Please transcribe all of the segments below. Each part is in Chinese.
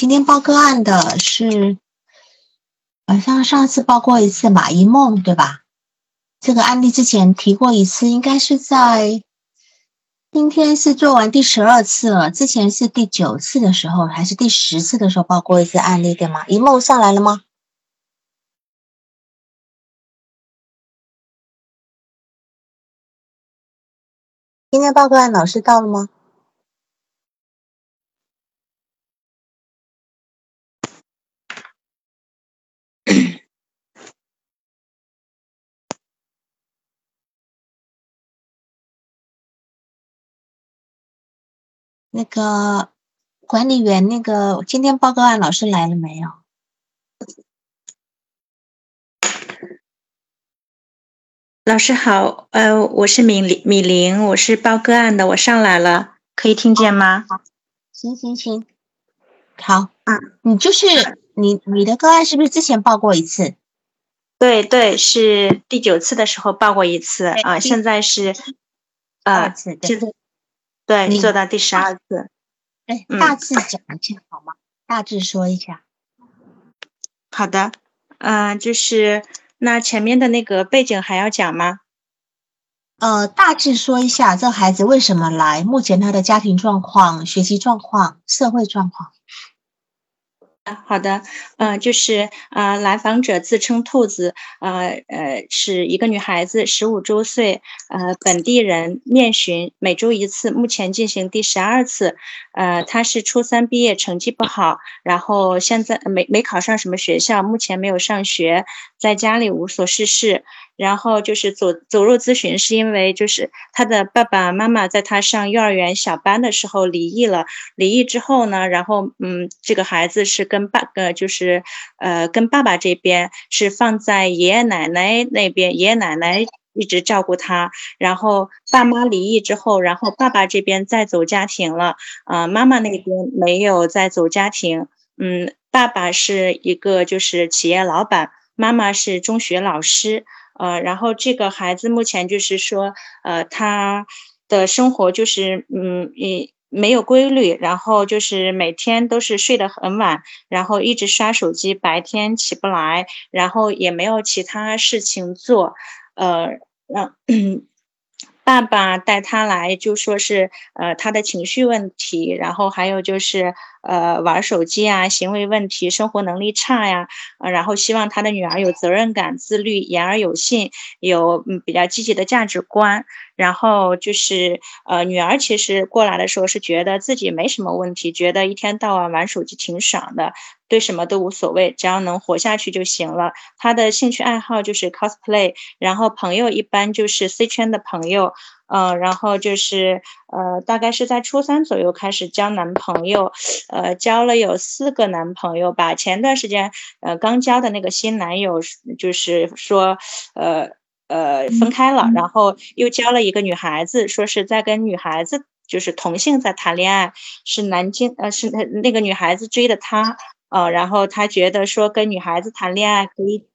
今天报个案的是，好像上次报过一次马一梦，对吧？这个案例之前提过一次，应该是在今天是做完第十二次了，之前是第九次的时候，还是第十次的时候报过一次案例，对吗？一梦上来了吗？今天报个案老师到了吗？那个管理员，那个今天报告案老师来了没有？老师好，呃，我是米林，米玲，我是报个案的，我上来了，可以听见吗？行行行，好啊，你就是你，你的个案是不是之前报过一次？对对，是第九次的时候报过一次啊，现在是啊，现在。对，做到第十二次。哎，大致讲一下好吗？大致说一下。好的，嗯，就是那前面的那个背景还要讲吗？呃，大致说一下这孩子为什么来，目前他的家庭状况、学习状况、社会状况。好的，呃，就是呃，来访者自称兔子，呃呃，是一个女孩子，十五周岁，呃，本地人，面询，每周一次，目前进行第十二次，呃，她是初三毕业，成绩不好，然后现在没没考上什么学校，目前没有上学，在家里无所事事。然后就是走走入咨询，是因为就是他的爸爸妈妈在他上幼儿园小班的时候离异了。离异之后呢，然后嗯，这个孩子是跟爸呃就是呃跟爸爸这边是放在爷爷奶奶那边，爷爷奶奶一直照顾他。然后爸妈离异之后，然后爸爸这边再走家庭了，啊，妈妈那边没有再走家庭。嗯，爸爸是一个就是企业老板，妈妈是中学老师。呃，然后这个孩子目前就是说，呃，他的生活就是，嗯，也没有规律，然后就是每天都是睡得很晚，然后一直刷手机，白天起不来，然后也没有其他事情做，呃，让。爸爸带他来就说是，呃，他的情绪问题，然后还有就是，呃，玩手机啊，行为问题，生活能力差呀，呃，然后希望他的女儿有责任感、自律、言而有信，有嗯比较积极的价值观。然后就是，呃，女儿其实过来的时候是觉得自己没什么问题，觉得一天到晚玩手机挺爽的，对什么都无所谓，只要能活下去就行了。她的兴趣爱好就是 cosplay，然后朋友一般就是 C 圈的朋友，嗯，然后就是，呃，大概是在初三左右开始交男朋友，呃，交了有四个男朋友吧。前段时间，呃，刚交的那个新男友就是说，呃。呃，分开了，然后又交了一个女孩子，说是在跟女孩子就是同性在谈恋爱，是南京呃是那个女孩子追的他，呃，然后他觉得说跟女孩子谈恋爱可以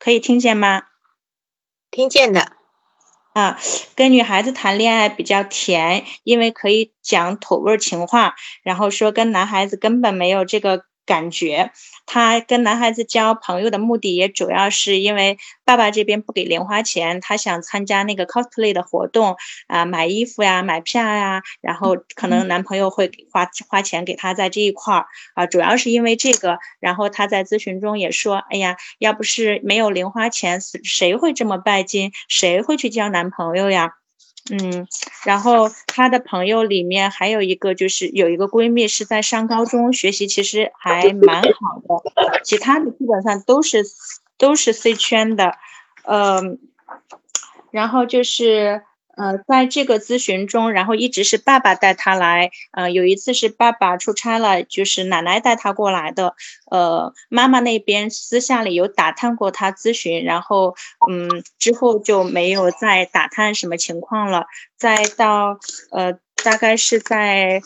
可以听见吗？听见的，啊，跟女孩子谈恋爱比较甜，因为可以讲土味情话，然后说跟男孩子根本没有这个。感觉他跟男孩子交朋友的目的也主要是因为爸爸这边不给零花钱，他想参加那个 cosplay 的活动啊，买衣服呀，买票呀，然后可能男朋友会花花钱给他在这一块儿啊，主要是因为这个。然后他在咨询中也说，哎呀，要不是没有零花钱，谁会这么拜金？谁会去交男朋友呀？嗯，然后她的朋友里面还有一个，就是有一个闺蜜是在上高中，学习其实还蛮好的，其他的基本上都是都是 C 圈的，嗯，然后就是。呃，在这个咨询中，然后一直是爸爸带他来。呃，有一次是爸爸出差了，就是奶奶带他过来的。呃，妈妈那边私下里有打探过他咨询，然后嗯，之后就没有再打探什么情况了。再到呃，大概是在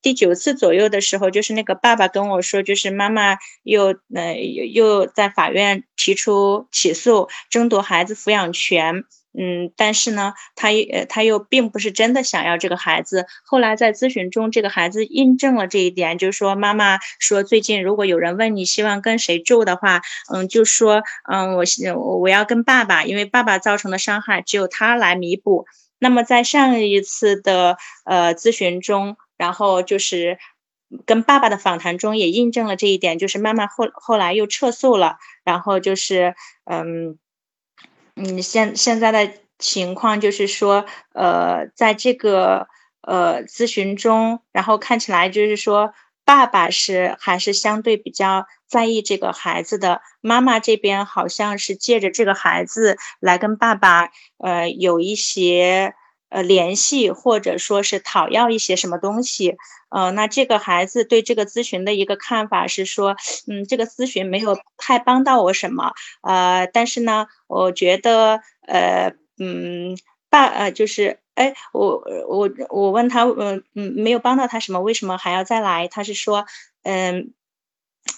第九次左右的时候，就是那个爸爸跟我说，就是妈妈又呃又又在法院提出起诉，争夺孩子抚养权。嗯，但是呢，他呃他又并不是真的想要这个孩子。后来在咨询中，这个孩子印证了这一点，就是说妈妈说最近如果有人问你希望跟谁住的话，嗯，就说嗯我我我要跟爸爸，因为爸爸造成的伤害只有他来弥补。那么在上一次的呃咨询中，然后就是跟爸爸的访谈中也印证了这一点，就是妈妈后后来又撤诉了，然后就是嗯嗯现现在的情况就是说呃在这个呃咨询中，然后看起来就是说爸爸是还是相对比较。在意这个孩子的妈妈这边，好像是借着这个孩子来跟爸爸，呃，有一些呃联系，或者说是讨要一些什么东西。呃，那这个孩子对这个咨询的一个看法是说，嗯，这个咨询没有太帮到我什么，呃，但是呢，我觉得，呃，嗯，爸，呃，就是，哎，我我我问他，嗯嗯，没有帮到他什么，为什么还要再来？他是说，嗯。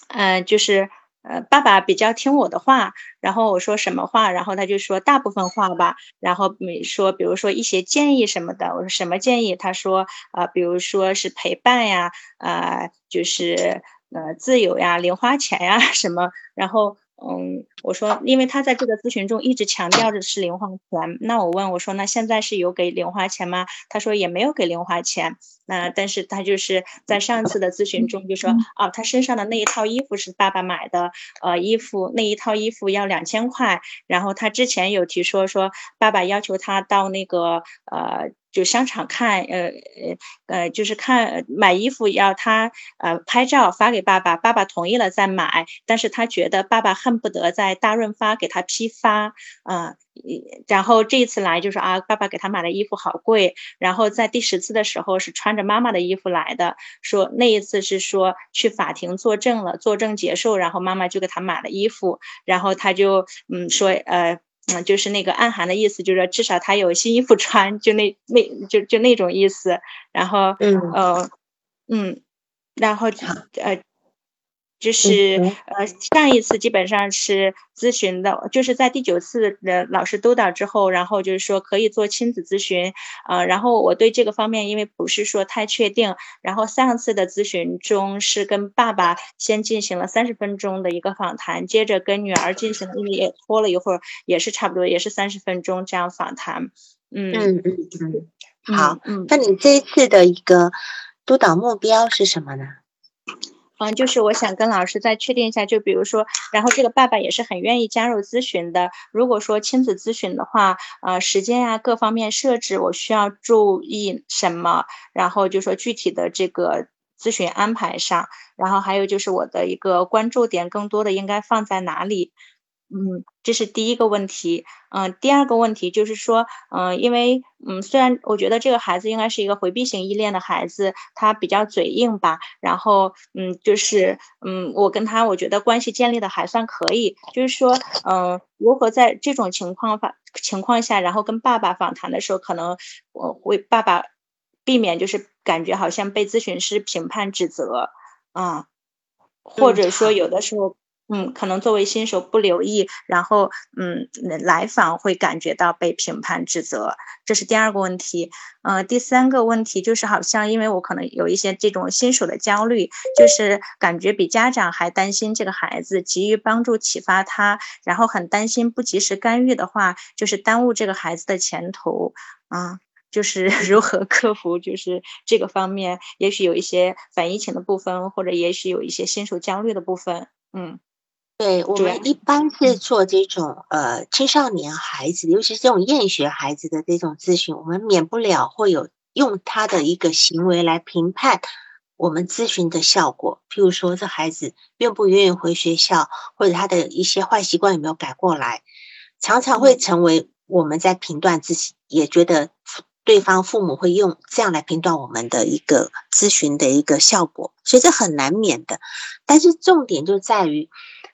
嗯，就是呃，爸爸比较听我的话，然后我说什么话，然后他就说大部分话吧，然后说，比如说一些建议什么的，我说什么建议？他说啊，比如说是陪伴呀，啊，就是呃，自由呀，零花钱呀什么，然后。嗯，我说，因为他在这个咨询中一直强调的是零花钱，那我问我说，那现在是有给零花钱吗？他说也没有给零花钱。那但是他就是在上次的咨询中就说，哦，他身上的那一套衣服是爸爸买的，呃，衣服那一套衣服要两千块。然后他之前有提说说，爸爸要求他到那个呃。就商场看，呃呃呃，就是看买衣服要他呃拍照发给爸爸，爸爸同意了再买，但是他觉得爸爸恨不得在大润发给他批发，啊，然后这一次来就说啊，爸爸给他买的衣服好贵，然后在第十次的时候是穿着妈妈的衣服来的，说那一次是说去法庭作证了，作证结束，然后妈妈就给他买了衣服，然后他就嗯说呃。嗯，就是那个暗含的意思，就是说至少他有新衣服穿，就那那就就那种意思。然后，嗯，呃，嗯，然后呃。就是呃上一次基本上是咨询的，就是在第九次的老师督导之后，然后就是说可以做亲子咨询，呃，然后我对这个方面因为不是说太确定，然后上次的咨询中是跟爸爸先进行了三十分钟的一个访谈，接着跟女儿进行，因为也拖了一会儿，也是差不多也是三十分钟这样访谈，嗯嗯。嗯，好，嗯，那你这一次的一个督导目标是什么呢？嗯，就是我想跟老师再确定一下，就比如说，然后这个爸爸也是很愿意加入咨询的。如果说亲子咨询的话，呃，时间呀各方面设置，我需要注意什么？然后就说具体的这个咨询安排上，然后还有就是我的一个关注点，更多的应该放在哪里？嗯，这是第一个问题。嗯，第二个问题就是说，嗯，因为嗯，虽然我觉得这个孩子应该是一个回避型依恋的孩子，他比较嘴硬吧。然后，嗯，就是嗯，我跟他我觉得关系建立的还算可以。就是说，嗯，如何在这种情况发情况下，然后跟爸爸访谈的时候，可能我会爸爸避免就是感觉好像被咨询师评判指责啊，或者说有的时候。嗯，可能作为新手不留意，然后嗯，来访会感觉到被评判指责，这是第二个问题。呃，第三个问题就是好像因为我可能有一些这种新手的焦虑，就是感觉比家长还担心这个孩子，急于帮助启发他，然后很担心不及时干预的话，就是耽误这个孩子的前途啊。就是 如何克服，就是这个方面，也许有一些反疫情的部分，或者也许有一些新手焦虑的部分，嗯。对我们一般是做这种呃青少年孩子，尤其是这种厌学孩子的这种咨询，我们免不了会有用他的一个行为来评判我们咨询的效果。譬如说，这孩子愿不愿意回学校，或者他的一些坏习惯有没有改过来，常常会成为我们在评断自己，也觉得对方父母会用这样来评断我们的一个咨询的一个效果，所以这很难免的。但是重点就在于。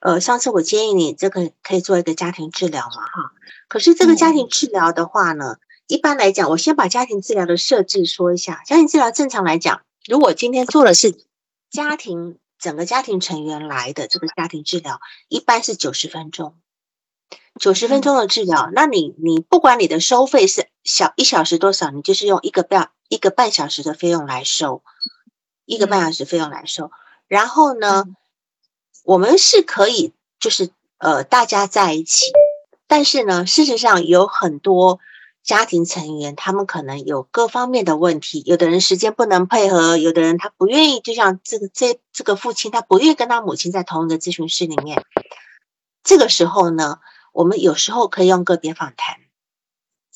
呃，上次我建议你这个可以做一个家庭治疗嘛，哈。可是这个家庭治疗的话呢，一般来讲，我先把家庭治疗的设置说一下。家庭治疗正常来讲，如果今天做的是家庭整个家庭成员来的这个家庭治疗，一般是九十分钟。九十分钟的治疗，那你你不管你的收费是小一小时多少，你就是用一个半一个半小时的费用来收，一个半小时费用来收。然后呢，我们是可以就是呃大家在一起，但是呢，事实上有很多家庭成员他们可能有各方面的问题，有的人时间不能配合，有的人他不愿意，就像这个这这个父亲他不愿意跟他母亲在同一个咨询室里面，这个时候呢。我们有时候可以用个别访谈，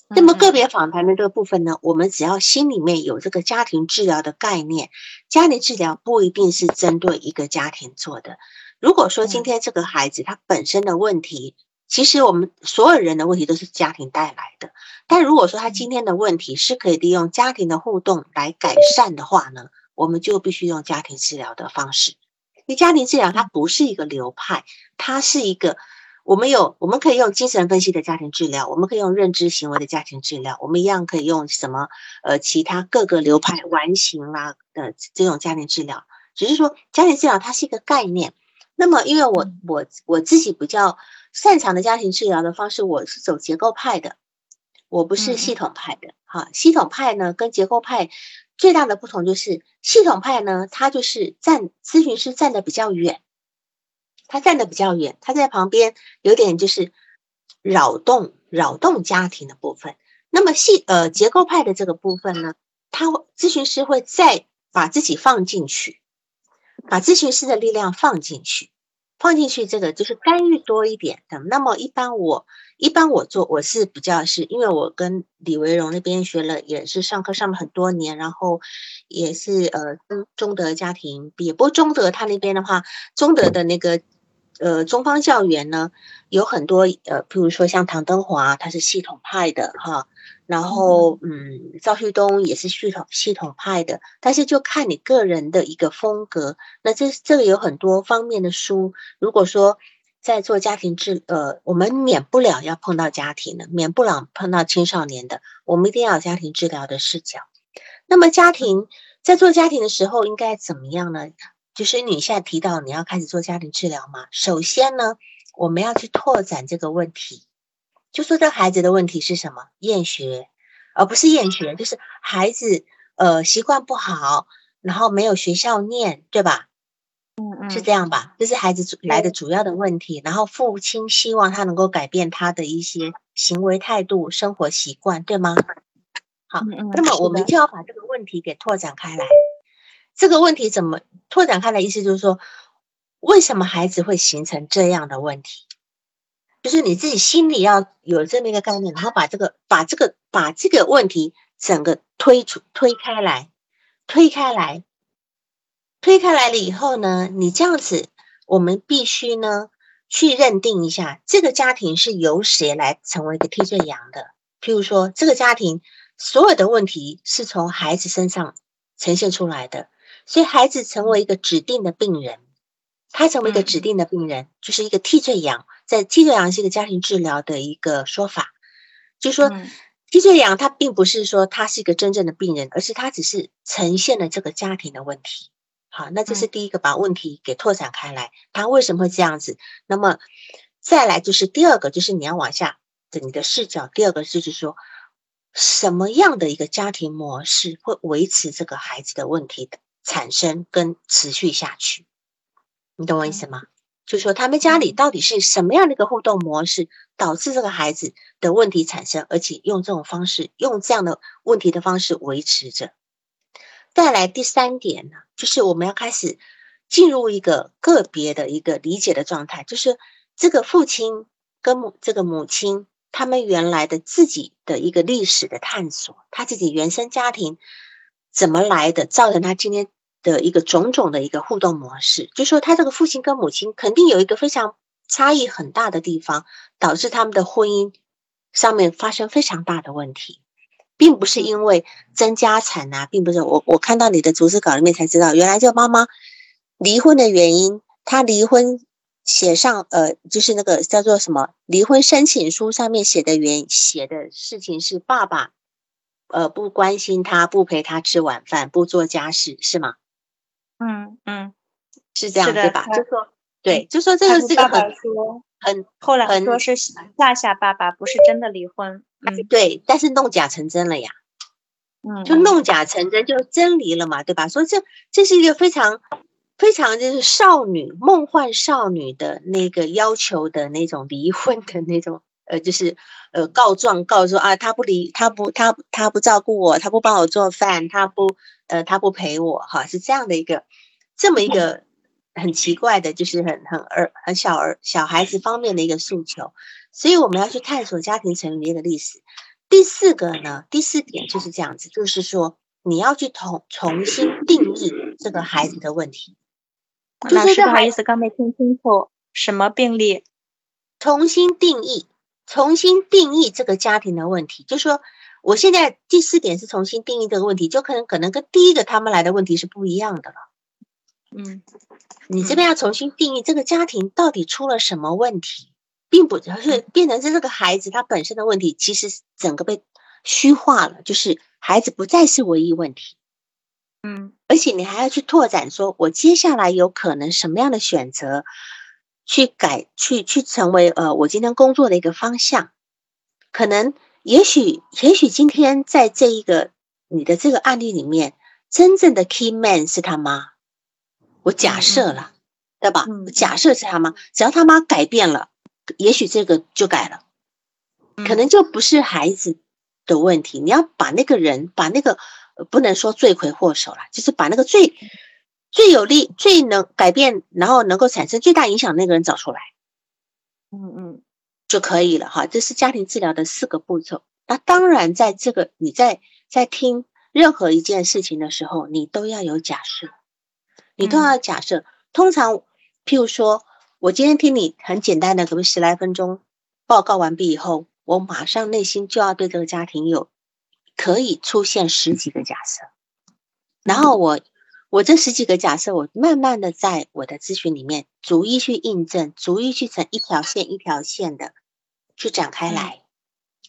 那么个别访谈的这个部分呢，我们只要心里面有这个家庭治疗的概念，家庭治疗不一定是针对一个家庭做的。如果说今天这个孩子他本身的问题，其实我们所有人的问题都是家庭带来的，但如果说他今天的问题是可以利用家庭的互动来改善的话呢，我们就必须用家庭治疗的方式。因为家庭治疗它不是一个流派，它是一个。我们有，我们可以用精神分析的家庭治疗，我们可以用认知行为的家庭治疗，我们一样可以用什么呃其他各个流派完形啊的这种家庭治疗。只是说家庭治疗它是一个概念。那么因为我我我自己比较擅长的家庭治疗的方式，我是走结构派的，我不是系统派的。哈，系统派呢跟结构派最大的不同就是，系统派呢它就是站咨询师站的比较远。他站的比较远，他在旁边有点就是扰动扰动家庭的部分。那么细呃结构派的这个部分呢，他咨询师会再把自己放进去，把咨询师的力量放进去，放进去这个就是干预多一点的。那么一般我一般我做我是比较是因为我跟李维荣那边学了，也是上课上了很多年，然后也是呃中中德家庭毕业。不过中德他那边的话，中德的那个。呃，中方教员呢有很多呃，譬如说像唐登华，他是系统派的哈，然后嗯，赵旭东也是系统系统派的，但是就看你个人的一个风格。那这这个有很多方面的书，如果说在做家庭治，呃，我们免不了要碰到家庭的，免不了碰到青少年的，我们一定要有家庭治疗的视角。那么家庭在做家庭的时候应该怎么样呢？就是你现在提到你要开始做家庭治疗嘛？首先呢，我们要去拓展这个问题，就说这孩子的问题是什么？厌学，而不是厌学，就是孩子呃习惯不好，然后没有学校念，对吧？嗯嗯，是这样吧？这是孩子主来的主要的问题。然后父亲希望他能够改变他的一些行为态度、生活习惯，对吗？好，那么我们就要把这个问题给拓展开来。这个问题怎么拓展开来？意思就是说，为什么孩子会形成这样的问题？就是你自己心里要有这么一个概念，然后把这个、把这个、把这个问题整个推出、推开来、推开来、推开来了以后呢，你这样子，我们必须呢去认定一下，这个家庭是由谁来成为一个替罪羊的？譬如说，这个家庭所有的问题是从孩子身上呈现出来的。所以孩子成为一个指定的病人，他成为一个指定的病人，就是一个替罪羊。在替罪羊是一个家庭治疗的一个说法，就说替罪羊他并不是说他是一个真正的病人，而是他只是呈现了这个家庭的问题。好，那这是第一个，把问题给拓展开来，他为什么会这样子？那么再来就是第二个，就是你要往下的你的视角。第二个就是说，什么样的一个家庭模式会维持这个孩子的问题的？产生跟持续下去，你懂我意思吗？就是说，他们家里到底是什么样的一个互动模式，导致这个孩子的问题产生，而且用这种方式，用这样的问题的方式维持着。再来第三点呢，就是我们要开始进入一个个别的一个理解的状态，就是这个父亲跟母这个母亲他们原来的自己的一个历史的探索，他自己原生家庭怎么来的，造成他今天。的一个种种的一个互动模式，就说他这个父亲跟母亲肯定有一个非常差异很大的地方，导致他们的婚姻上面发生非常大的问题，并不是因为争家产呐，并不是我我看到你的逐字稿里面才知道，原来这妈妈离婚的原因，她离婚写上呃，就是那个叫做什么离婚申请书上面写的原写的事情是爸爸呃不关心她，不陪她吃晚饭，不做家事，是吗？嗯嗯，是这样对吧？就说对，就说这个是个很很后来很说是吓吓爸爸，不是真的离婚。嗯对，但是弄假成真了呀，嗯，就弄假成真，就真离了嘛，对吧？所以这这是一个非常非常就是少女梦幻少女的那个要求的那种离婚的那种呃，就是呃告状告说啊，他不理他不他他不照顾我，他不帮我做饭，他不呃他不陪我哈，是这样的一个这么一个很奇怪的，就是很很儿很小儿小孩子方面的一个诉求。所以我们要去探索家庭成员的历史。第四个呢，第四点就是这样子，就是说你要去重重新定义这个孩子的问题，老师不好意思，刚没听清楚什么病例。重新定义，重新定义这个家庭的问题。就说我现在第四点是重新定义这个问题，就可能可能跟第一个他们来的问题是不一样的了。嗯你这边要重新定义这个家庭到底出了什么问题，并不是变成是这个孩子他本身的问题，其实整个被虚化了，就是孩子不再是唯一问题，嗯而且你还要去拓展，说我接下来有可能什么样的选择，去改去去成为呃我今天工作的一个方向，可能也许也许今天在这一个你的这个案例里面，真正的 key man 是他妈。我假设了，对吧？嗯假设是他妈，只要他妈改变了，也许这个就改了，嗯可能就不是孩子的问题。你要把那个人，把那个呃不能说罪魁祸首了，就是把那个最最有利、最能改变，然后能够产生最大影响的那个人找出来嗯嗯就可以了哈。这是家庭治疗的四个步骤。那当然，在这个你在在听任何一件事情的时候，你都要有假设。你都要假设。通常，譬如说，我今天听你很简单的，可能十来分钟报告完毕以后，我马上内心就要对这个家庭有可以出现十几个假设，然后我我这十几个假设，我慢慢的在我的咨询里面逐一去印证，逐一去成一条线一条线的去展开来，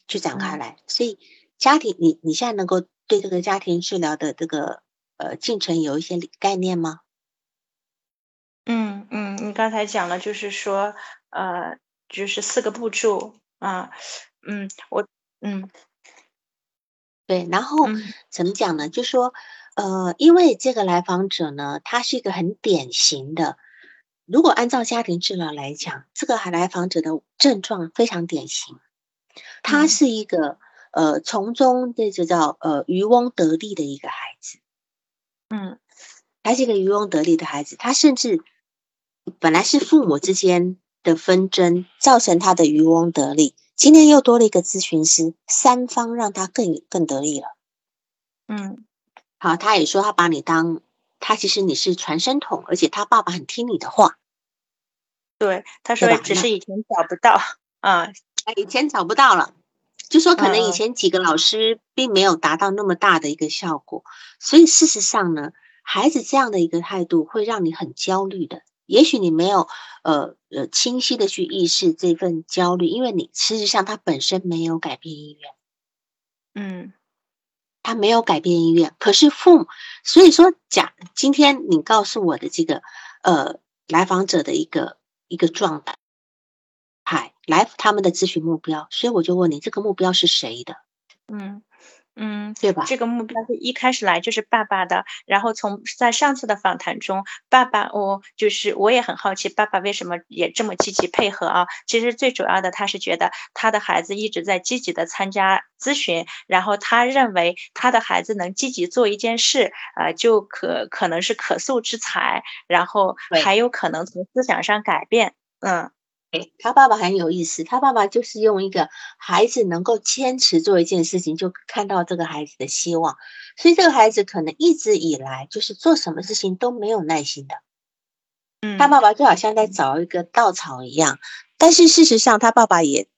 去展开来。所以家庭，你你现在能够对这个家庭治疗的这个呃进程有一些概念吗？嗯嗯，你刚才讲了，就是说，呃，就是四个步骤啊，嗯，我嗯对，然后嗯怎么讲呢？就说，呃，因为这个来访者呢，他是一个很典型的，如果按照家庭治疗来讲，这个来访者的症状非常典型，他嗯。是一个呃从中这就叫呃渔翁得利的一个孩子，嗯。他是一个渔翁得利的孩子，他甚至本来是父母之间的纷争造成他的渔翁得利，今天又多了一个咨询师，三方让他更更得利了。嗯好，他也说他把你当他其实你是传声筒，而且他爸爸很听你的话。对，他说只是以前找不到啊，哎以前找不到了，就说可能以嗯前几个老师并没有达到那么大的一个效果，所以事实上呢，孩子这样的一个态度会让你很焦虑的。也许你没有呃呃清晰的去意识这份焦虑，因为你事实上他本身没有改变意愿。嗯他没有改变意愿，可是父母，所以说讲今天你告诉我的这个呃来访者的一个一个状态，嗨，来他们的咨询目标，所以我就问你，这个目标是谁的，嗯嗯，对吧？这个目标是一开始来就是爸爸的，然后从在上次的访谈中，爸爸我就是我也很好奇，爸爸为什么也这么积极配合啊？其实最主要的，他是觉得他的孩子一直在积极的参加咨询，然后他认为他的孩子能积极做一件事，呃，就可可能是可塑之才，然后还有可能从思想上改变，嗯诶他爸爸很有意思，他爸爸就是用一个孩子能够坚持做一件事情，就看到这个孩子的希望，所以这个孩子可能一直以来就是做什么事情都没有耐心的。嗯，他爸爸就好像在找一个稻草一样，但是事实上，他爸爸也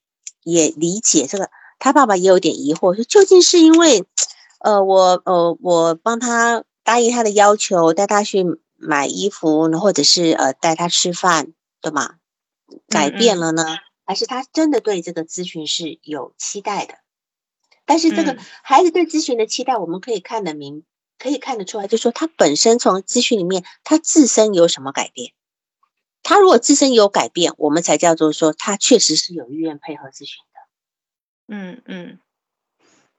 也理解这个，他爸爸也有点疑惑，说究竟是因为，呃，我呃我帮他答应他的要求，带他去买衣服，或者是呃带他吃饭，对吗？改变了呢，还是他真的对这个咨询是有期待的？但是这个嗯孩子对咨询的期待，我们可以看得明，可以看得出来，就是说他本身从咨询里面他自身有什么改变。他如果自身有改变，我们才叫做说他确实是有意愿配合咨询的。嗯嗯，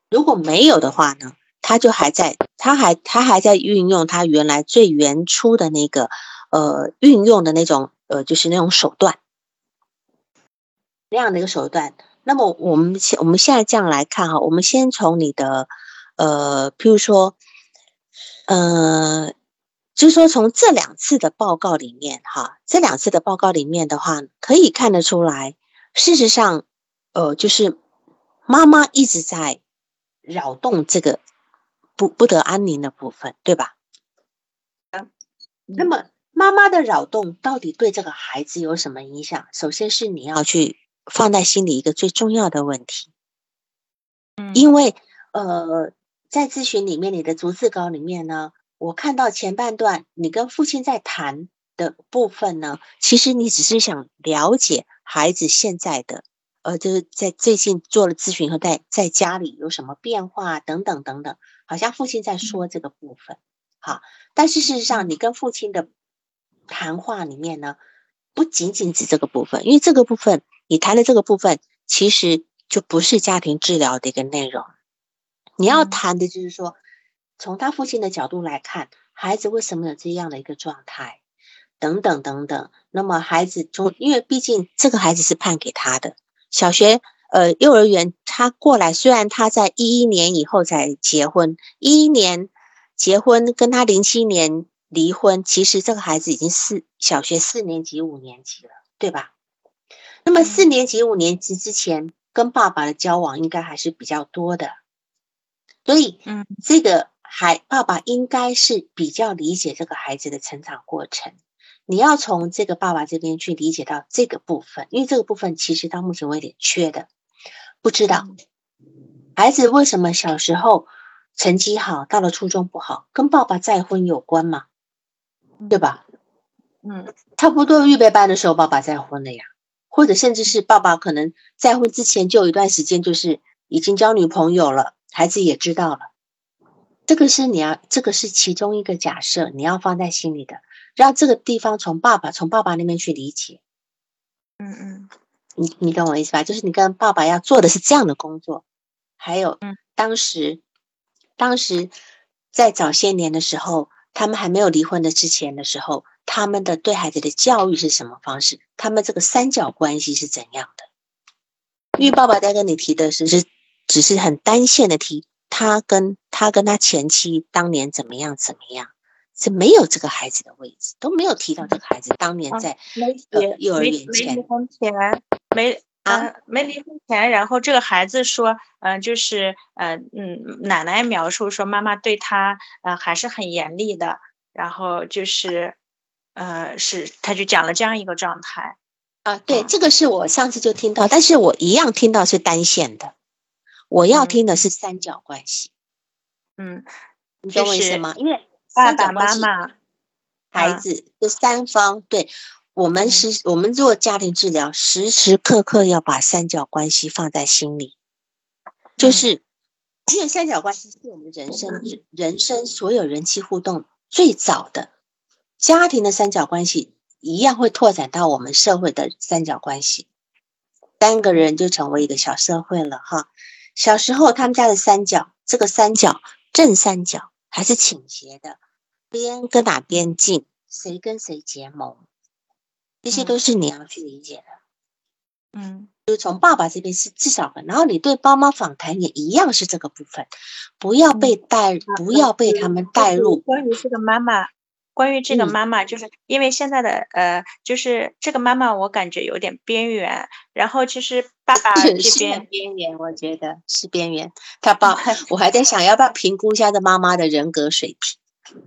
如果没有的话呢，他就还在，他还他还在运用他原来最原初的那个呃运用的那种呃就是那种手段，那样的一个手段。那么我们现我们现在这样来看哈，我们先从你的呃，譬如说，呃。就是说，从这两次的报告里面，哈，这两次的报告里面的话，可以看得出来，事实上，呃，就是妈妈一直在扰动这个不不得安宁的部分，对吧？那么妈妈的扰动到底对这个孩子有什么影响？首先是你要去放在心里一个最重要的问题，嗯，因为呃，在咨询里面，你的逐字稿里面呢。我看到前半段你跟父亲在谈的部分呢，其实你只是想了解孩子现在的，呃，就是在最近做了咨询和，在在家里有什么变化等等等等，好像父亲在说这个部分，好，但是事实上你跟父亲的谈话里面呢，不仅仅指这个部分，因为这个部分你谈的这个部分其实就不是家庭治疗的一个内容，你要谈的就是说。从他父亲的角度来看，孩子为什么有这样的一个状态，等等等等。那么孩子从，因为毕竟这个孩子是判给他的小学，呃，幼儿园他过来，虽然他在一一年以后才结婚，一一年结婚跟他零七年离婚，其实这个孩子已经四小学四年级、五年级了，对吧？那么四年级、五年级之前跟爸爸的交往应该还是比较多的，所以，嗯，这个。孩爸爸应该是比较理解这个孩子的成长过程，你要从这个爸爸这边去理解到这个部分，因为这个部分其实到目前为止缺的，不知道孩子为什么小时候成绩好，到了初中不好，跟爸爸再婚有关吗？对吧？嗯，差不多预备班的时候爸爸再婚了呀，或者甚至是爸爸可能再婚之前就有一段时间就是已经交女朋友了，孩子也知道了。这个是你要，这个是其中一个假设，你要放在心里的，让这个地方从爸爸从爸爸那边去理解。嗯嗯，你你懂我意思吧？就是你跟爸爸要做的是这样的工作。还有，嗯，当时当时在早些年的时候，他们还没有离婚的之前的时候，他们的对孩子的教育是什么方式？他们这个三角关系是怎样的？因为爸爸在跟你提的是是只是很单线的提。他跟他跟他前妻当年怎么样怎么样，是没有这个孩子的位置，都没有提到这个孩子当年在幼儿园前，没离婚前，没啊没离婚前，然后这个孩子说，嗯，就是嗯嗯，奶奶描述说妈妈对他呃还是很严厉的，然后就是呃是他就讲了这样一个状态啊，对，这个是我上次就听到，但是我一样听到是单线的。我要听的是三角关系，嗯，你懂我意思吗？因为爸爸妈妈、孩子这三方，对我们是，我们做家庭治疗，时时刻刻要把三角关系放在心里，就是因为三角关系是我们人生人生所有人际互动最早的。家庭的三角关系，一样会拓展到我们社会的三角关系，三个人就成为一个小社会了，哈。小时候，他们家的三角，这个三角正三角还是倾斜的，边跟哪边近，谁跟谁结盟，这些都是你要去理解的。嗯，就从爸爸这边是至少然后你对爸妈访谈也一样是这个部分，不要被带，不要被他们带入。关于这个妈妈。关于这个妈妈，就是因为现在的呃，就是这个妈妈，我感觉有点边缘。然后其实爸爸这边边缘，我觉得是边缘。他爸，我还在想要不要评估一下这妈妈的人格水平。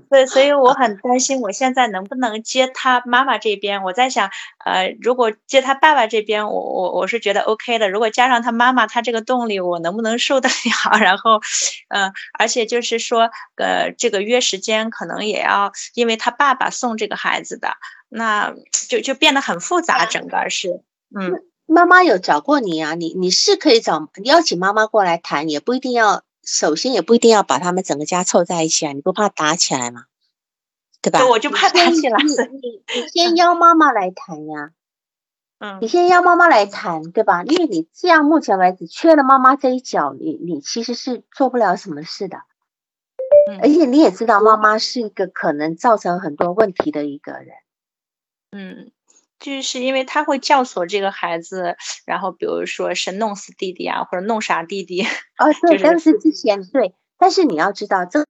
对，所以我很担心，我现在能不能接他妈妈这边？我在想，呃，如果接他爸爸这边，我我我是觉得 OK 的。如果加上他妈妈，他这个动力，我能不能受得了？然后，嗯，而且就是说，呃，这个约时间可能也要，因为他爸爸送这个孩子的，那就就变得很复杂，整个是，嗯，妈妈有找过你啊？你你是可以找邀请妈妈过来谈，也不一定要。首先也不一定要把他们整个家凑在一起啊，你不怕打起来吗？对吧？我就怕打起来。你你你先邀妈妈来谈呀，嗯你先邀妈妈来谈，对吧？因为你这样目前为止缺了妈妈这一脚，你你其实是做不了什么事的。嗯而且你也知道，妈妈是一个可能造成很多问题的一个人。嗯，就是因为他会教唆这个孩子，然后比如说是弄死弟弟啊，或者弄傻弟弟。哦，对，就是但是之前对，但是你要知道，这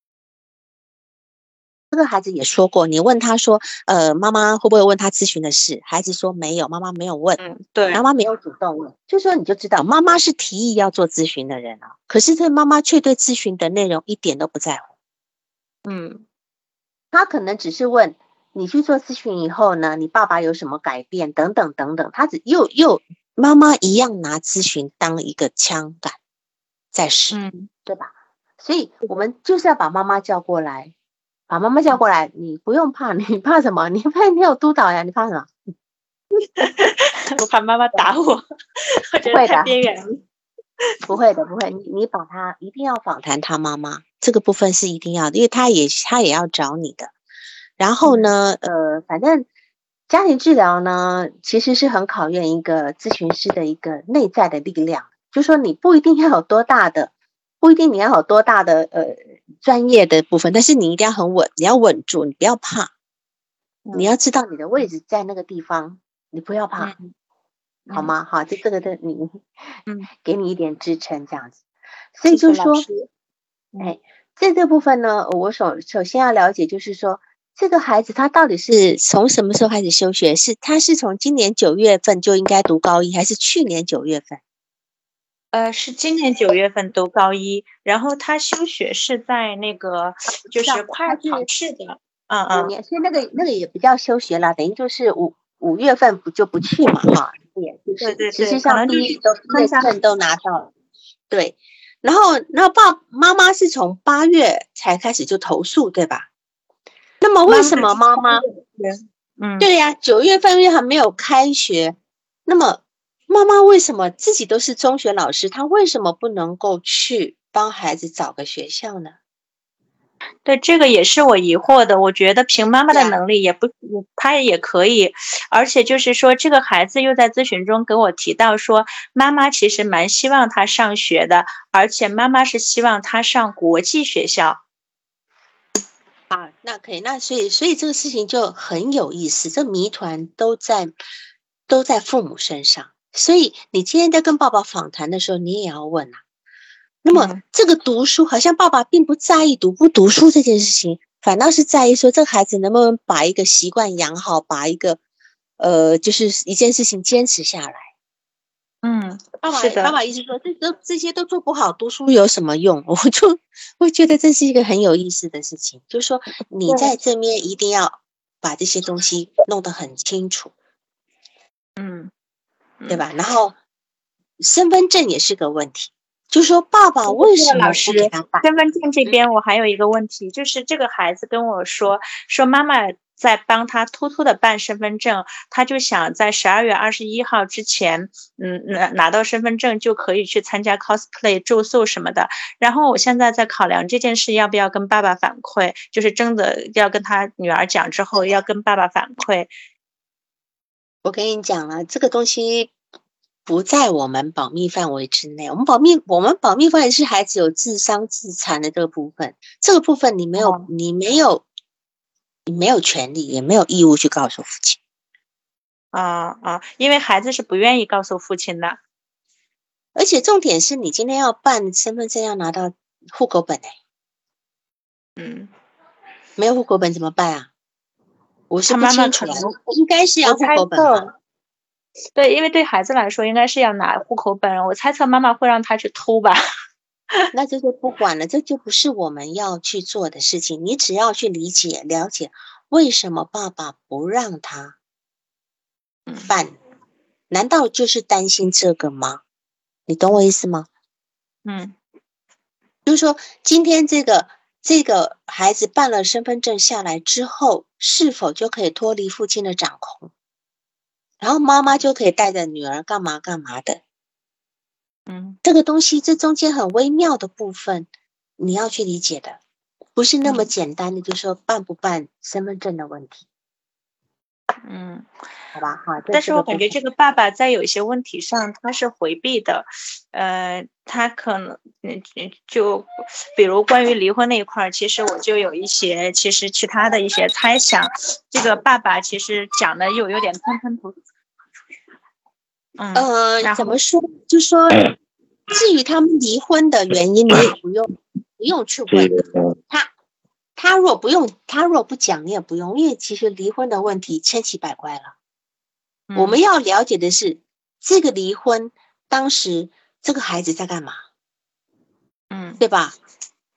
这个孩子也说过，你问他说，呃，妈妈会不会问他咨询的事？孩子说没有，妈妈没有问，嗯，对妈，妈没有主动问，就说你就知道，妈妈是提议要做咨询的人啊，可是这妈妈却对咨询的内容一点都不在乎，嗯他可能只是问你去做咨询以后呢，你爸爸有什么改变等等等等，他只又又妈妈一样拿咨询当一个枪杆在使。嗯对吧？所以我们就是要把妈妈叫过来，把妈妈叫过来，你不用怕，你怕什么？你怕你有督导呀，你怕什么？我怕妈妈打我，我觉得太会的边缘了。不会的，不会。你你把他一定要访谈他妈妈，这个部分是一定要的，因为他也他也要找你的。然后呢，呃，反正家庭治疗呢，其实是很考验一个咨询师的一个内在的力量，就说你不一定要有多大的。不一定你要有多大的呃专业的部分，但是你一定要很稳，你要稳住，你不要怕，你要知道你的位置在那个地方，你不要怕，嗯好吗？好，就这个的你，嗯，给你一点支撑这样子。所以就说，师哎，在这部分呢，我首首先要了解，就是说这个孩子他到底是从什么时候开始休学？是他是从今年九月份就应该读高一，还是去年九月份？呃，是今年九月份读高一，然后他休学是在那个就是快考试的，嗯嗯年，所以那个那个也不叫休学啦，等于就是五五月份不就不去嘛，哈，也就是对对对实际可能就是上毕业都毕业看下证都拿到了，对，然后然后爸妈妈是从八月才开始就投诉，对吧？那么为什么妈妈？嗯，对呀、九月份又还没有开学，那么妈妈为什么自己都是中学老师，她为什么不能够去帮孩子找个学校呢？对，这个也是我疑惑的。我觉得凭妈妈的能力也不，她也可以。而且就是说，这个孩子又在咨询中给我提到说，妈妈其实蛮希望他上学的，而且妈妈是希望他上国际学校。啊，那可以，那所以所以这个事情就很有意思，这谜团都在都在父母身上。所以你今天在跟爸爸访谈的时候，你也要问啊。那么嗯这个读书，好像爸爸并不在意读不读书这件事情，反倒是在意说这个孩子能不能把一个习惯养好，把一个呃就是一件事情坚持下来。嗯，爸爸爸爸一直说，这都这些都做不好，读书有什么用？我就我觉得这是一个很有意思的事情，就是说你在这边一定要把这些东西弄得很清楚，嗯，对吧？然后身份证也是个问题，就是说爸爸为什么不老师给他办？身份证这边我还有一个问题，就是这个孩子跟我说，说妈妈在帮他偷偷的办身份证，他就想在十二月二十一号之前，嗯，拿拿到身份证就可以去参加 cosplay 住宿什么的。然后我现在在考量这件事要不要跟爸爸反馈，就是真的要跟他女儿讲之后要跟爸爸反馈。我跟你讲了，这个东西不在我们保密范围之内。我们保密，我们保密范围是孩子有自伤自残的这个部分，这个部分你没有，哦你没有，你没有权利，也没有义务去告诉父亲。啊啊，因为孩子是不愿意告诉父亲的。而且重点是你今天要办身份证，要拿到户口本哎、嗯，没有户口本怎么办啊？我是不他妈妈清楚啊可能，应该是要户口本吧？对，因为对孩子来说应该是要拿户口本，我猜测妈妈会让他去偷吧。那这就不管了，这就不是我们要去做的事情。你只要去理解、了解为什么爸爸不让他嗯办，难道就是担心这个吗？你懂我意思吗？嗯就是说，今天这个这个孩子办了身份证下来之后，是否就可以脱离父亲的掌控？然后妈妈就可以带着女儿干嘛干嘛的？嗯这个东西，这中间很微妙的部分，你要去理解的。不是那么简单的，就说办不办身份证的问题。嗯，好吧，好。但是我感觉这个爸爸在有一些问题上他是回避的，呃，他可能嗯就比如关于离婚那一块儿，其实我就有一些其实其他的一些猜想。这个爸爸其实讲的又有点吞吞吐吐。嗯，呃，怎么说？就说至于他们离婚的原因，你也不用不用去问他。他若不用，他若不讲，你也不用，因为其实离婚的问题千奇百怪了。我们要了解的是，这个离婚当时这个孩子在干嘛？嗯，对吧？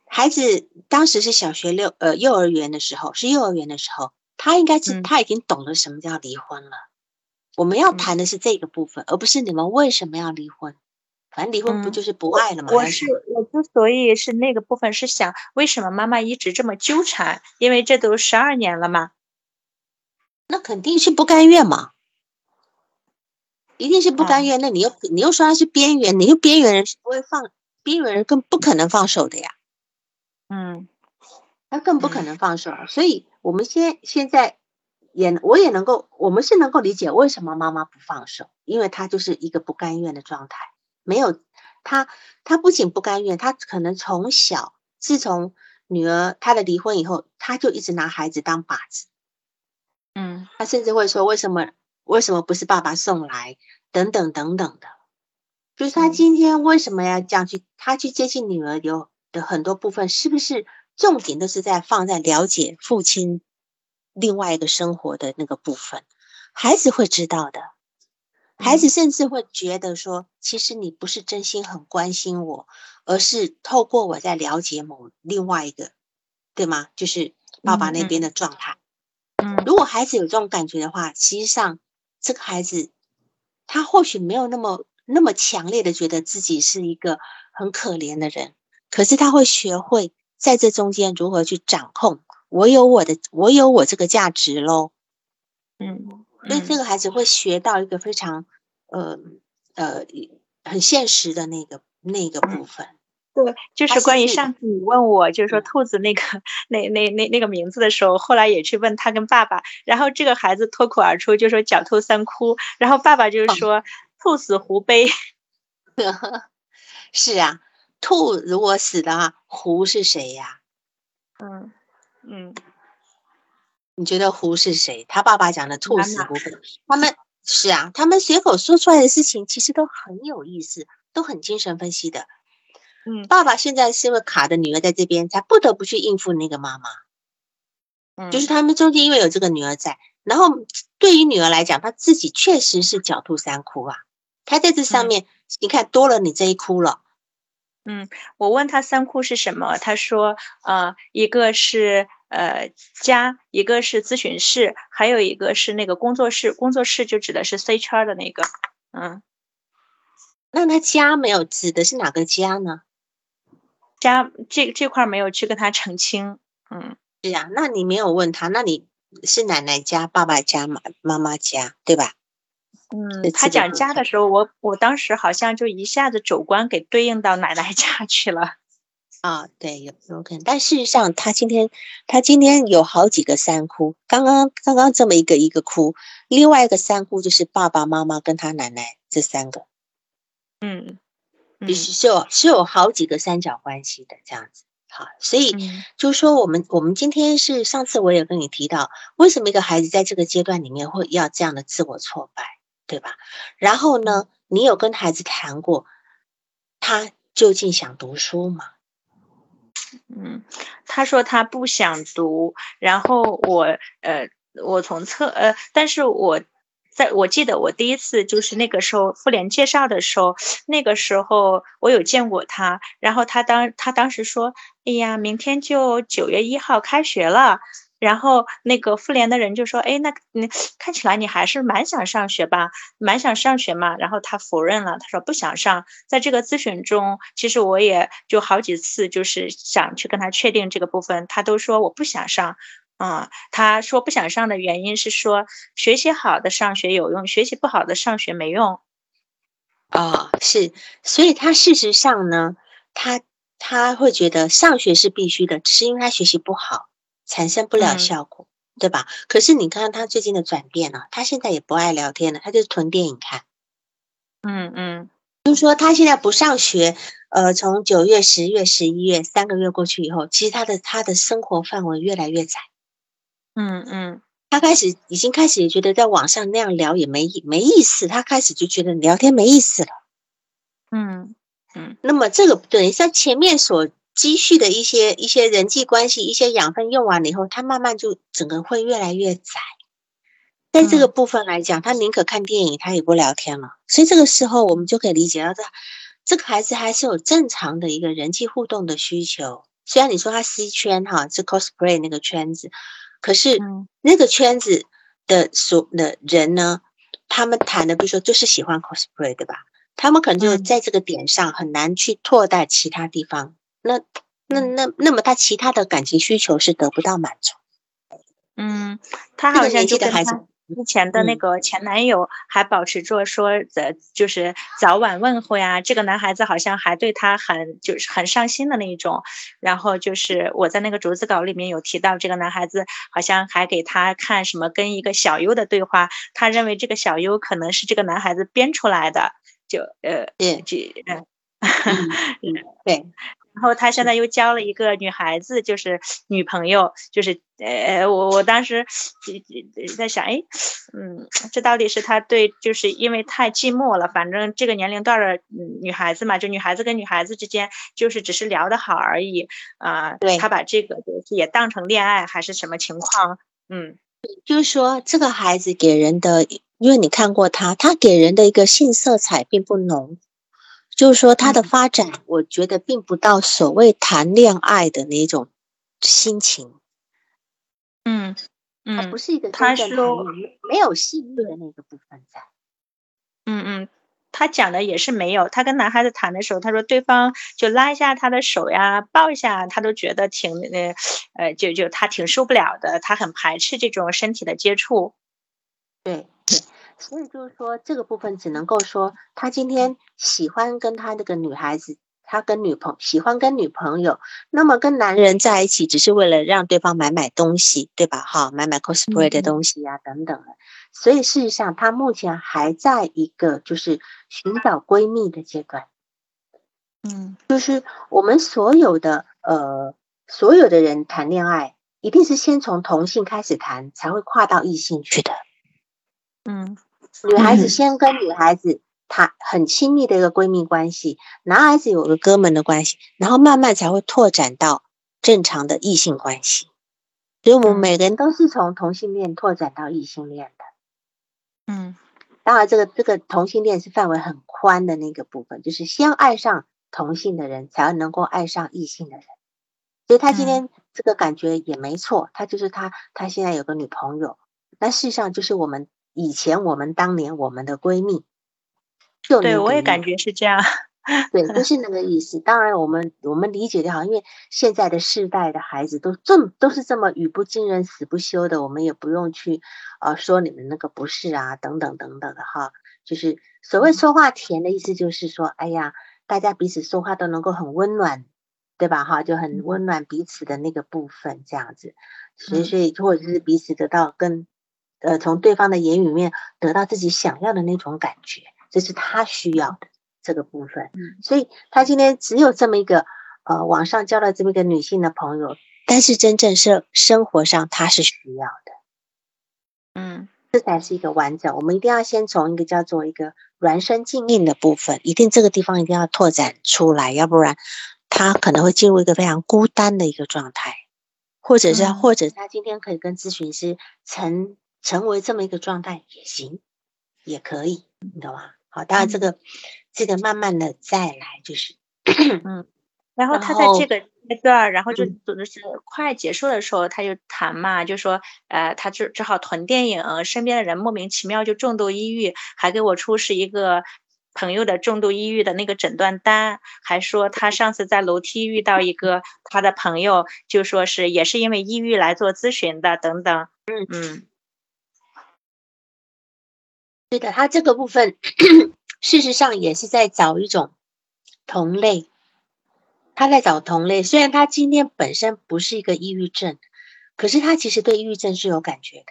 孩子当时是小学六呃幼儿园的时候，是幼儿园的时候，他应该是他已经懂得什么叫离婚了。我们要谈的是这个部分，而不是你们为什么要离婚。反正离婚不就是不爱了吗？我是我之所以是那个部分是想，为什么妈妈一直这么纠缠？因为这都十二年了嘛。那肯定是不甘愿嘛，一定是不甘愿。那你又你又说他是边缘，你又边缘人是不会放，边缘人更不可能放手的呀。嗯，他更不可能放手。所以我们现现在也我也能够，我们是能够理解为什么妈妈不放手，因为她就是一个不甘愿的状态。没有她，她不仅不甘愿，她可能从小，自从女儿她的离婚以后，她就一直拿孩子当靶子。嗯，她甚至会说：“为什么？为什么不是爸爸送来？等等等等的。”就是她今天为什么要这样去？她去接近女儿有的很多部分，是不是重点都是在放在了解父亲另外一个生活的那个部分？孩子会知道的。孩子甚至会觉得说，其实你不是真心很关心我，而是透过我在了解某另外一个，对吗？就是爸爸那边的状态。嗯，如果孩子有这种感觉的话，实际上这个孩子他或许没有那么那么强烈的觉得自己是一个很可怜的人，可是他会学会在这中间如何去掌控。我有我的，我有我这个价值喽。嗯。所以这个孩子会学到一个非常，呃呃，很现实的那个那个部分。对，就是关于上次你问我，就是说兔子那个那那那那个名字的时候，后来也去问他跟爸爸，然后这个孩子脱口而出就说“狡兔三窟”，然后爸爸就是说“兔死狐悲 ”。是啊，兔如果死的话，狐是谁呀？嗯嗯。你觉得胡是谁？他爸爸讲的兔死狐悲，他们是啊，他们随口说出来的事情其实都很有意思，都很精神分析的。嗯，爸爸现在是因为卡的女儿在这边，才不得不去应付那个妈妈。嗯，就是他们中间因为有这个女儿在，然后对于女儿来讲，她自己确实是狡兔三窟啊。她在这上面，你看多了你这一窟了。嗯，我问他三窟是什么，他说呃，一个是。呃，家一个是咨询室，还有一个是那个工作室。工作室就指的是 C 圈的那个，嗯。那他家没有指的是哪个家呢？家这这块没有去跟他澄清，嗯。对呀，那你没有问他，那你是奶奶家、爸爸家、妈妈妈家，对吧？嗯，他讲家的时候，我我当时好像就一下子主观给对应到奶奶 家去了。啊，对，有有可能，但事实上，他今天他今天有好几个三哭，刚刚刚刚这么一个一个哭，另外一个三哭就是爸爸妈妈跟他奶奶这三个，嗯，必须是有是有好几个三角关系的这样子，好，所以就是说，我们我们今天是上次我也跟你提到，为什么一个孩子在这个阶段里面会要这样的自我挫败，对吧？然后呢，你有跟孩子谈过，他究竟想读书吗？嗯，他说他不想读，然后我呃，我从侧呃，但是我在我记得我第一次就是那个时候妇联介绍的时候，那个时候我有见过他，然后他当他当时说，哎呀，明天就九月一号开学了。然后那个妇联的人就说：“哎，那你看起来你还是蛮想上学吧？蛮想上学嘛？”然后他否认了，他说不想上。在这个咨询中，其实我也就好几次就是想去跟他确定这个部分，他都说我不想上。啊，他说不想上的原因是说学习好的上学有用，学习不好的上学没用。啊，是，所以他事实上呢，他他会觉得上学是必须的，只是因为他学习不好，产生不了效果，对吧？可是你看他最近的转变了，他现在也不爱聊天了，他就是囤电影看。嗯嗯，就是说他现在不上学，呃，从九月、十月、十一月三个月过去以后，其实他的他的生活范围越来越窄。嗯嗯，他开始已经开始也觉得在网上那样聊也没没意思，他开始就觉得聊天没意思了。嗯嗯，那么这个等于像前面所积蓄的一些一些人际关系、一些养分用完了以后，他慢慢就整个会越来越窄。在这个部分来讲，他宁可看电影，他也不聊天了。所以这个时候，我们就可以理解到，这这个孩子还是有正常的一个人际互动的需求。虽然你说他 C 圈哈是 cosplay 那个圈子，可是那个圈子的所的人呢，他们谈的比如说就是喜欢 cosplay 对吧？他们可能就在这个点上很难去拓大其他地方。那那那那么他其他的感情需求是得不到满足。嗯，他好像就跟他。之前的那个前男友还保持着说，的，就是早晚问候呀。这个男孩子好像还对他很就是很上心的那一种。然后就是我在那个逐字稿里面有提到，这个男孩子好像还给他看什么跟一个小优的对话，他认为这个小优可能是这个男孩子编出来的，就呃，对，就嗯，对。然后他现在又交了一个女孩子，就是女朋友，就是呃，我我当时在想，哎，嗯，这到底是他对，就是因为太寂寞了，反正这个年龄段的女孩子嘛，就女孩子跟女孩子之间，就是只是聊得好而已啊。对，他把这个也当成恋爱还是什么情况？嗯，就是说这个孩子给人的，因为你看过他，他给人的一个性色彩并不浓。就是说，他的发展，我觉得并不到所谓谈恋爱的那种心情。嗯嗯，他不是一个他说没有性欲的那个部分在。嗯嗯，他讲的也是没有。他跟男孩子谈的时候，他说对方就拉一下他的手呀，抱一下，他都觉得挺呃呃，就就他挺受不了的，他很排斥这种身体的接触。对对。所以就是说，这个部分只能够说，他今天喜欢跟他那个女孩子，他跟女朋喜欢跟女朋友，那么跟男人在一起，只是为了让对方买买东西，对吧？哈，买买 cosplay 的东西呀，等等的。所以事实上，他目前还在一个就是寻找闺蜜的阶段。嗯，就是我们所有的呃，所有的人谈恋爱，一定是先从同性开始谈，才会跨到异性去的。嗯。女孩子先跟女孩子谈很亲密的一个闺蜜关系，男孩子有个哥们的关系，然后慢慢才会拓展到正常的异性关系。所以，我们每个人都是从同性恋拓展到异性恋的。嗯，当然，这个这个同性恋是范围很宽的那个部分，就是先爱上同性的人，才能够爱上异性的人。所以他今天这个感觉也没错，他就是他，他现在有个女朋友，那事实上就是我们。以前我们当年我们的闺蜜，就对我也感觉是这样，对，就 是那个意思。当然，我们我们理解的好，因为现在的世代的孩子都这么都是这么语不惊人死不休的，我们也不用去呃说你们那个不是啊，等等等等的哈。就是所谓说话甜的意思，就是说，哎呀，大家彼此说话都能够很温暖，对吧？哈，就很温暖彼此的那个部分这样子，所以所以或者是彼此得到更。呃，从对方的言语面得到自己想要的那种感觉，这是他需要的这个部分。嗯，所以他今天只有这么一个呃，网上交了这么一个女性的朋友，但是真正是生活上他是需要的。嗯，这才是一个完整。我们一定要先从一个叫做一个孪生静应的部分，一定这个地方一定要拓展出来，要不然他可能会进入一个非常孤单的一个状态，或者是或者他今天可以跟咨询师成。成为这么一个状态也行，也可以，你懂吗？好，当然这个这个慢慢的再来，就是嗯，然后他在这个阶段，然后就就是快结束的时候，他就谈嘛，就说呃，他只只好囤电影，身边的人莫名其妙就重度抑郁，还给我出示一个朋友的重度抑郁的那个诊断单，还说他上次在楼梯遇到一个他的朋友，就说是也是因为抑郁来做咨询的，等等，嗯。嗯。对的，他这个部分 事实上也是在找一种同类，他在找同类，虽然他今天本身不是一个抑郁症，可是他其实对抑郁症是有感觉的。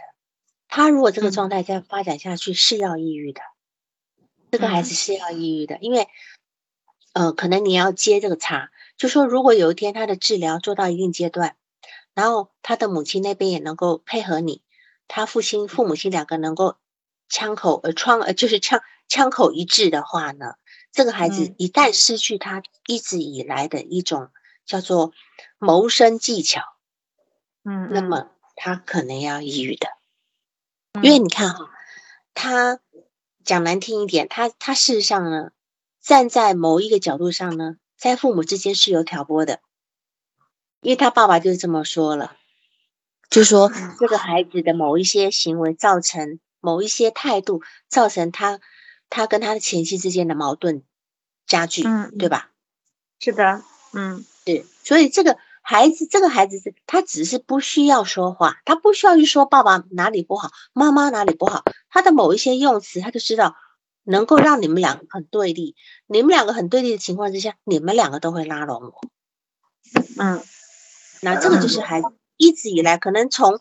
他如果这个状态再发展下去，是要抑郁的。这个孩子是要抑郁的，因为，呃，可能你要接这个茬，就说如果有一天他的治疗做到一定阶段，然后他的母亲那边也能够配合你，他父亲、父母亲两个能够枪口呃窗呃就是枪枪口一致的话呢？这个孩子一旦失去他一直以来的一种叫做谋生技巧，嗯，那么他可能要抑郁的，因为你看。哈，他讲难听一点，他他事实上呢，站在某一个角度上呢，在父母之间是有挑拨的，因为他爸爸就是这么说了，就说这个孩子的某一些行为造成某一些态度造成他。他跟他的前妻之间的矛盾加剧，嗯，对吧？是的，嗯，对，所以这个孩子，这个孩子是，他只是不需要说话，他不需要去说爸爸哪里不好，妈妈哪里不好，他的某一些用词，他就知道能够让你们两个很对立，你们两个很对立的情况之下，你们两个都会拉拢我，嗯，那这个就是孩子一直以来可能从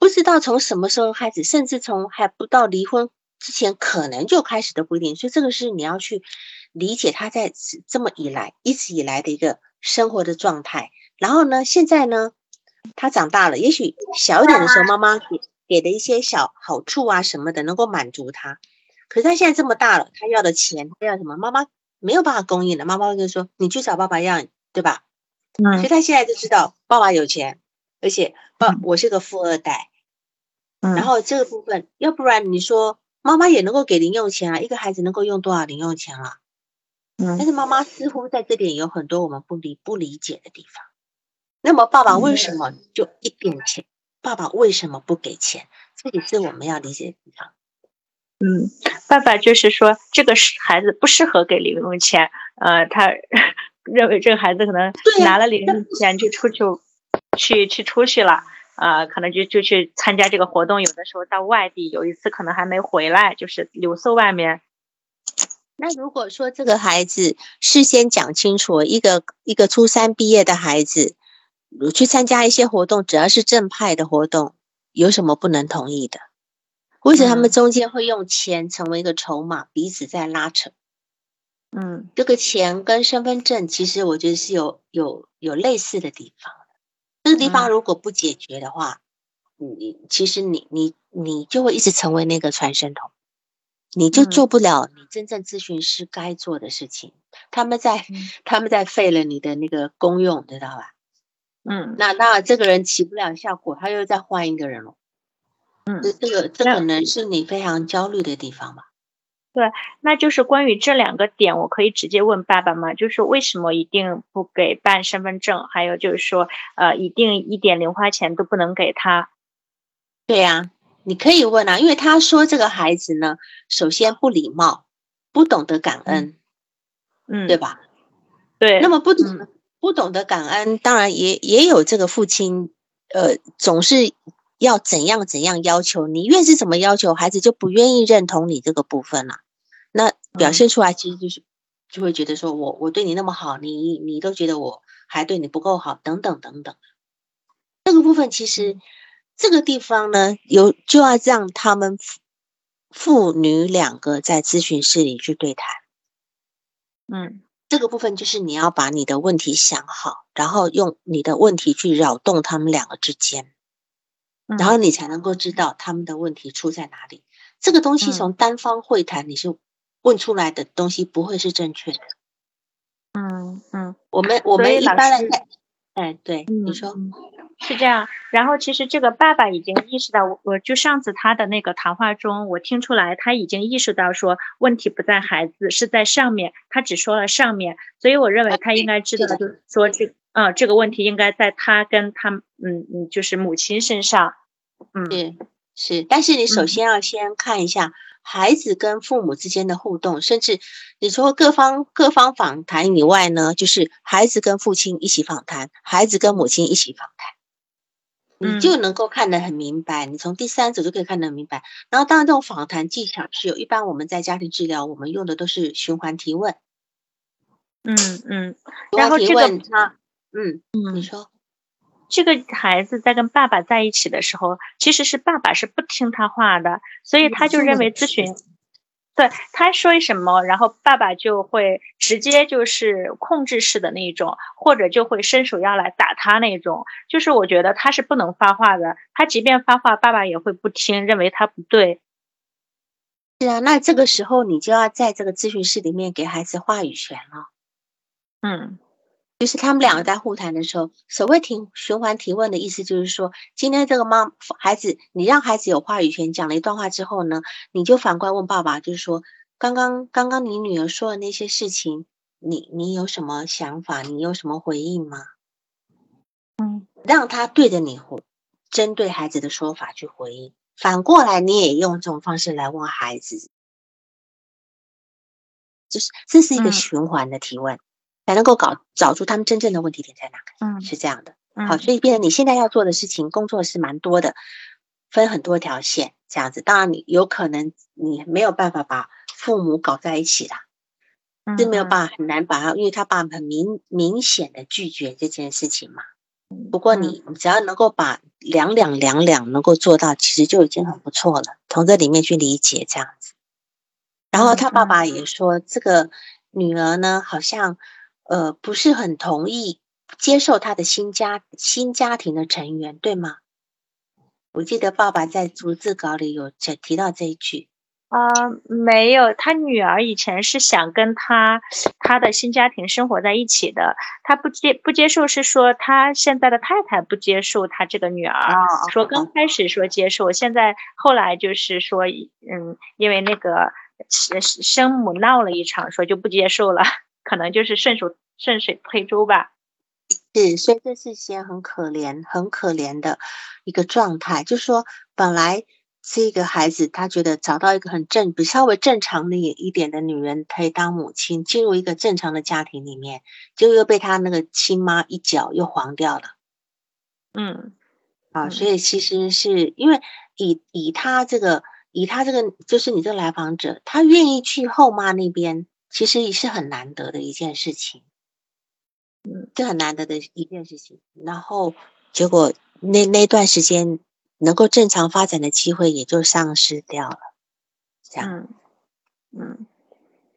不知道从什么时候开始，甚至从还不到离婚。之前可能就开始的不一定，所以这个是你要去理解他在这么以来一直以来的一个生活的状态。然后呢，现在呢，他长大了，也许小一点的时候，妈妈给给的一些小好处啊什么的，能够满足他。可是他现在这么大了，他要的钱，他要什么？妈妈没有办法供应的。妈妈就说：“你去找爸爸要，对吧？”嗯。所以他现在就知道爸爸有钱，而且爸我是个富二代。嗯。然后这个部分，要不然你说。妈妈也能够给零用钱啊，一个孩子能够用多少零用钱了？嗯，但是妈妈似乎在这点有很多我们不理不理解的地方。那么爸爸为什么就一点钱？爸爸为什么不给钱？这也是我们要理解的地方。嗯，爸爸就是说这个孩子不适合给零用钱，呃，他认为这个孩子可能拿了零用钱就出去去去出去了。啊，可能就就去参加这个活动，有的时候到外地，有一次可能还没回来，就是留宿外面。那如果说这个孩子事先讲清楚，一个一个初三毕业的孩子，去参加一些活动，只要是正派的活动，有什么不能同意的？为什么他们中间会用钱成为一个筹码，彼此在拉扯？嗯，这个钱跟身份证，其实我觉得是有有有类似的地方。这个地方如果不解决的话，你其实你你你就会一直成为那个传声筒，你就做不了你真正咨询师该做的事情。他们在 他们在废了你的那个功用，知道吧？嗯，那那这个人起不了效果，他又再换一个人了。嗯，这这个这可能是你非常焦虑的地方吧。对，那就是关于这两个点，我可以直接问爸爸吗？就是为什么一定不给办身份证？还有就是说，呃，一定一点零花钱都不能给他？对呀，你可以问啊，因为他说这个孩子呢，首先不礼貌，不懂得感恩，嗯，对吧？对。那么不懂不懂得感恩，当然也也有这个父亲，呃，总是。要怎样怎样要求你越是怎么要求，孩子就不愿意认同你这个部分了。那表现出来其实就是就会觉得说我我对你那么好，你你都觉得我还对你不够好，等等等等。这个部分其实这个地方呢，有就要让他们父女两个在咨询室里去对谈。嗯，这个部分就是你要把你的问题想好，然后用你的问题去扰动他们两个之间。然后你才能够知道他们的问题出在哪里。这个东西从单方会谈你是问出来的东西不会是正确的。嗯嗯，我们我们一般来看，哎，对，你说是这样。然后其实这个爸爸已经意识到，我我就上次他的那个谈话中，我听出来他已经意识到说问题不在孩子，是在上面。他只说了上面，所以我认为他应该知道，就是说这啊这个问题应该在他跟他嗯嗯就是母亲身上。嗯，是是，但是你首先要先看一下孩子跟父母之间的互动，甚至你说各方各方访谈以外呢，就是孩子跟父亲一起访谈，孩子跟母亲一起访谈，你就能够看得很明白。你从第三者就可以看得很明白。然后当然这种访谈技巧是有，一般我们在家庭治疗，我们用的都是循环提问。嗯嗯，然后这个他，嗯嗯，你说，这个孩子在跟爸爸在一起的时候，其实是爸爸是不听他话的，所以他就认为咨询，对他说什么，然后爸爸就会直接就是控制式的那种，或者就会伸手要来打他那种，就是我觉得他是不能发话的，他即便发话，爸爸也会不听，认为他不对。是啊，那这个时候你就要在这个咨询室里面给孩子话语权了。嗯，就是他们两个在互谈的时候，所谓提循环提问的意思，就是说，今天这个妈孩子，你让孩子有话语权，讲了一段话之后呢，你就反过来问爸爸，就是说，刚刚刚刚你女儿说的那些事情，你你有什么想法？你有什么回应吗？嗯，让他对着你回，针对孩子的说法去回应。反过来，你也用这种方式来问孩子，就是这是一个循环的提问。才能够搞找出他们真正的问题点在哪，嗯，是这样的，好，所以变成你现在要做的事情，工作是蛮多的，分很多条线这样子。当然，你有可能你没有办法把父母搞在一起啦，是没有办法很难把他，因为他爸很明明显的拒绝这件事情嘛。不过你只要能够把两两两两能够做到，其实就已经很不错了。从这里面去理解这样子，然后他爸爸也说，这个女儿呢，好像。呃，不是很同意接受他的新家新家庭的成员，对吗？我记得爸爸在逐字稿里有提提到这一句。啊，没有，他女儿以前是想跟他他的新家庭生活在一起的，他不接不接受，是说他现在的太太不接受他这个女儿，说刚开始说接受，现在后来就是说，嗯，因为那个生生母闹了一场，说就不接受了。可能就是顺手顺水推舟吧，是，所以这是些很可怜、很可怜的一个状态。就是说，本来这个孩子他觉得找到一个很正、比稍微正常的一点的女人可以当母亲，进入一个正常的家庭里面，结果又被他那个亲妈一脚又黄掉了。嗯，啊，所以其实是因为以以他这个以他这个就是你这个来访者，他愿意去后妈那边。其实也是很难得的一件事情，嗯，这很难得的一件事情。然后结果那那段时间能够正常发展的机会也就丧失掉了，这样，嗯，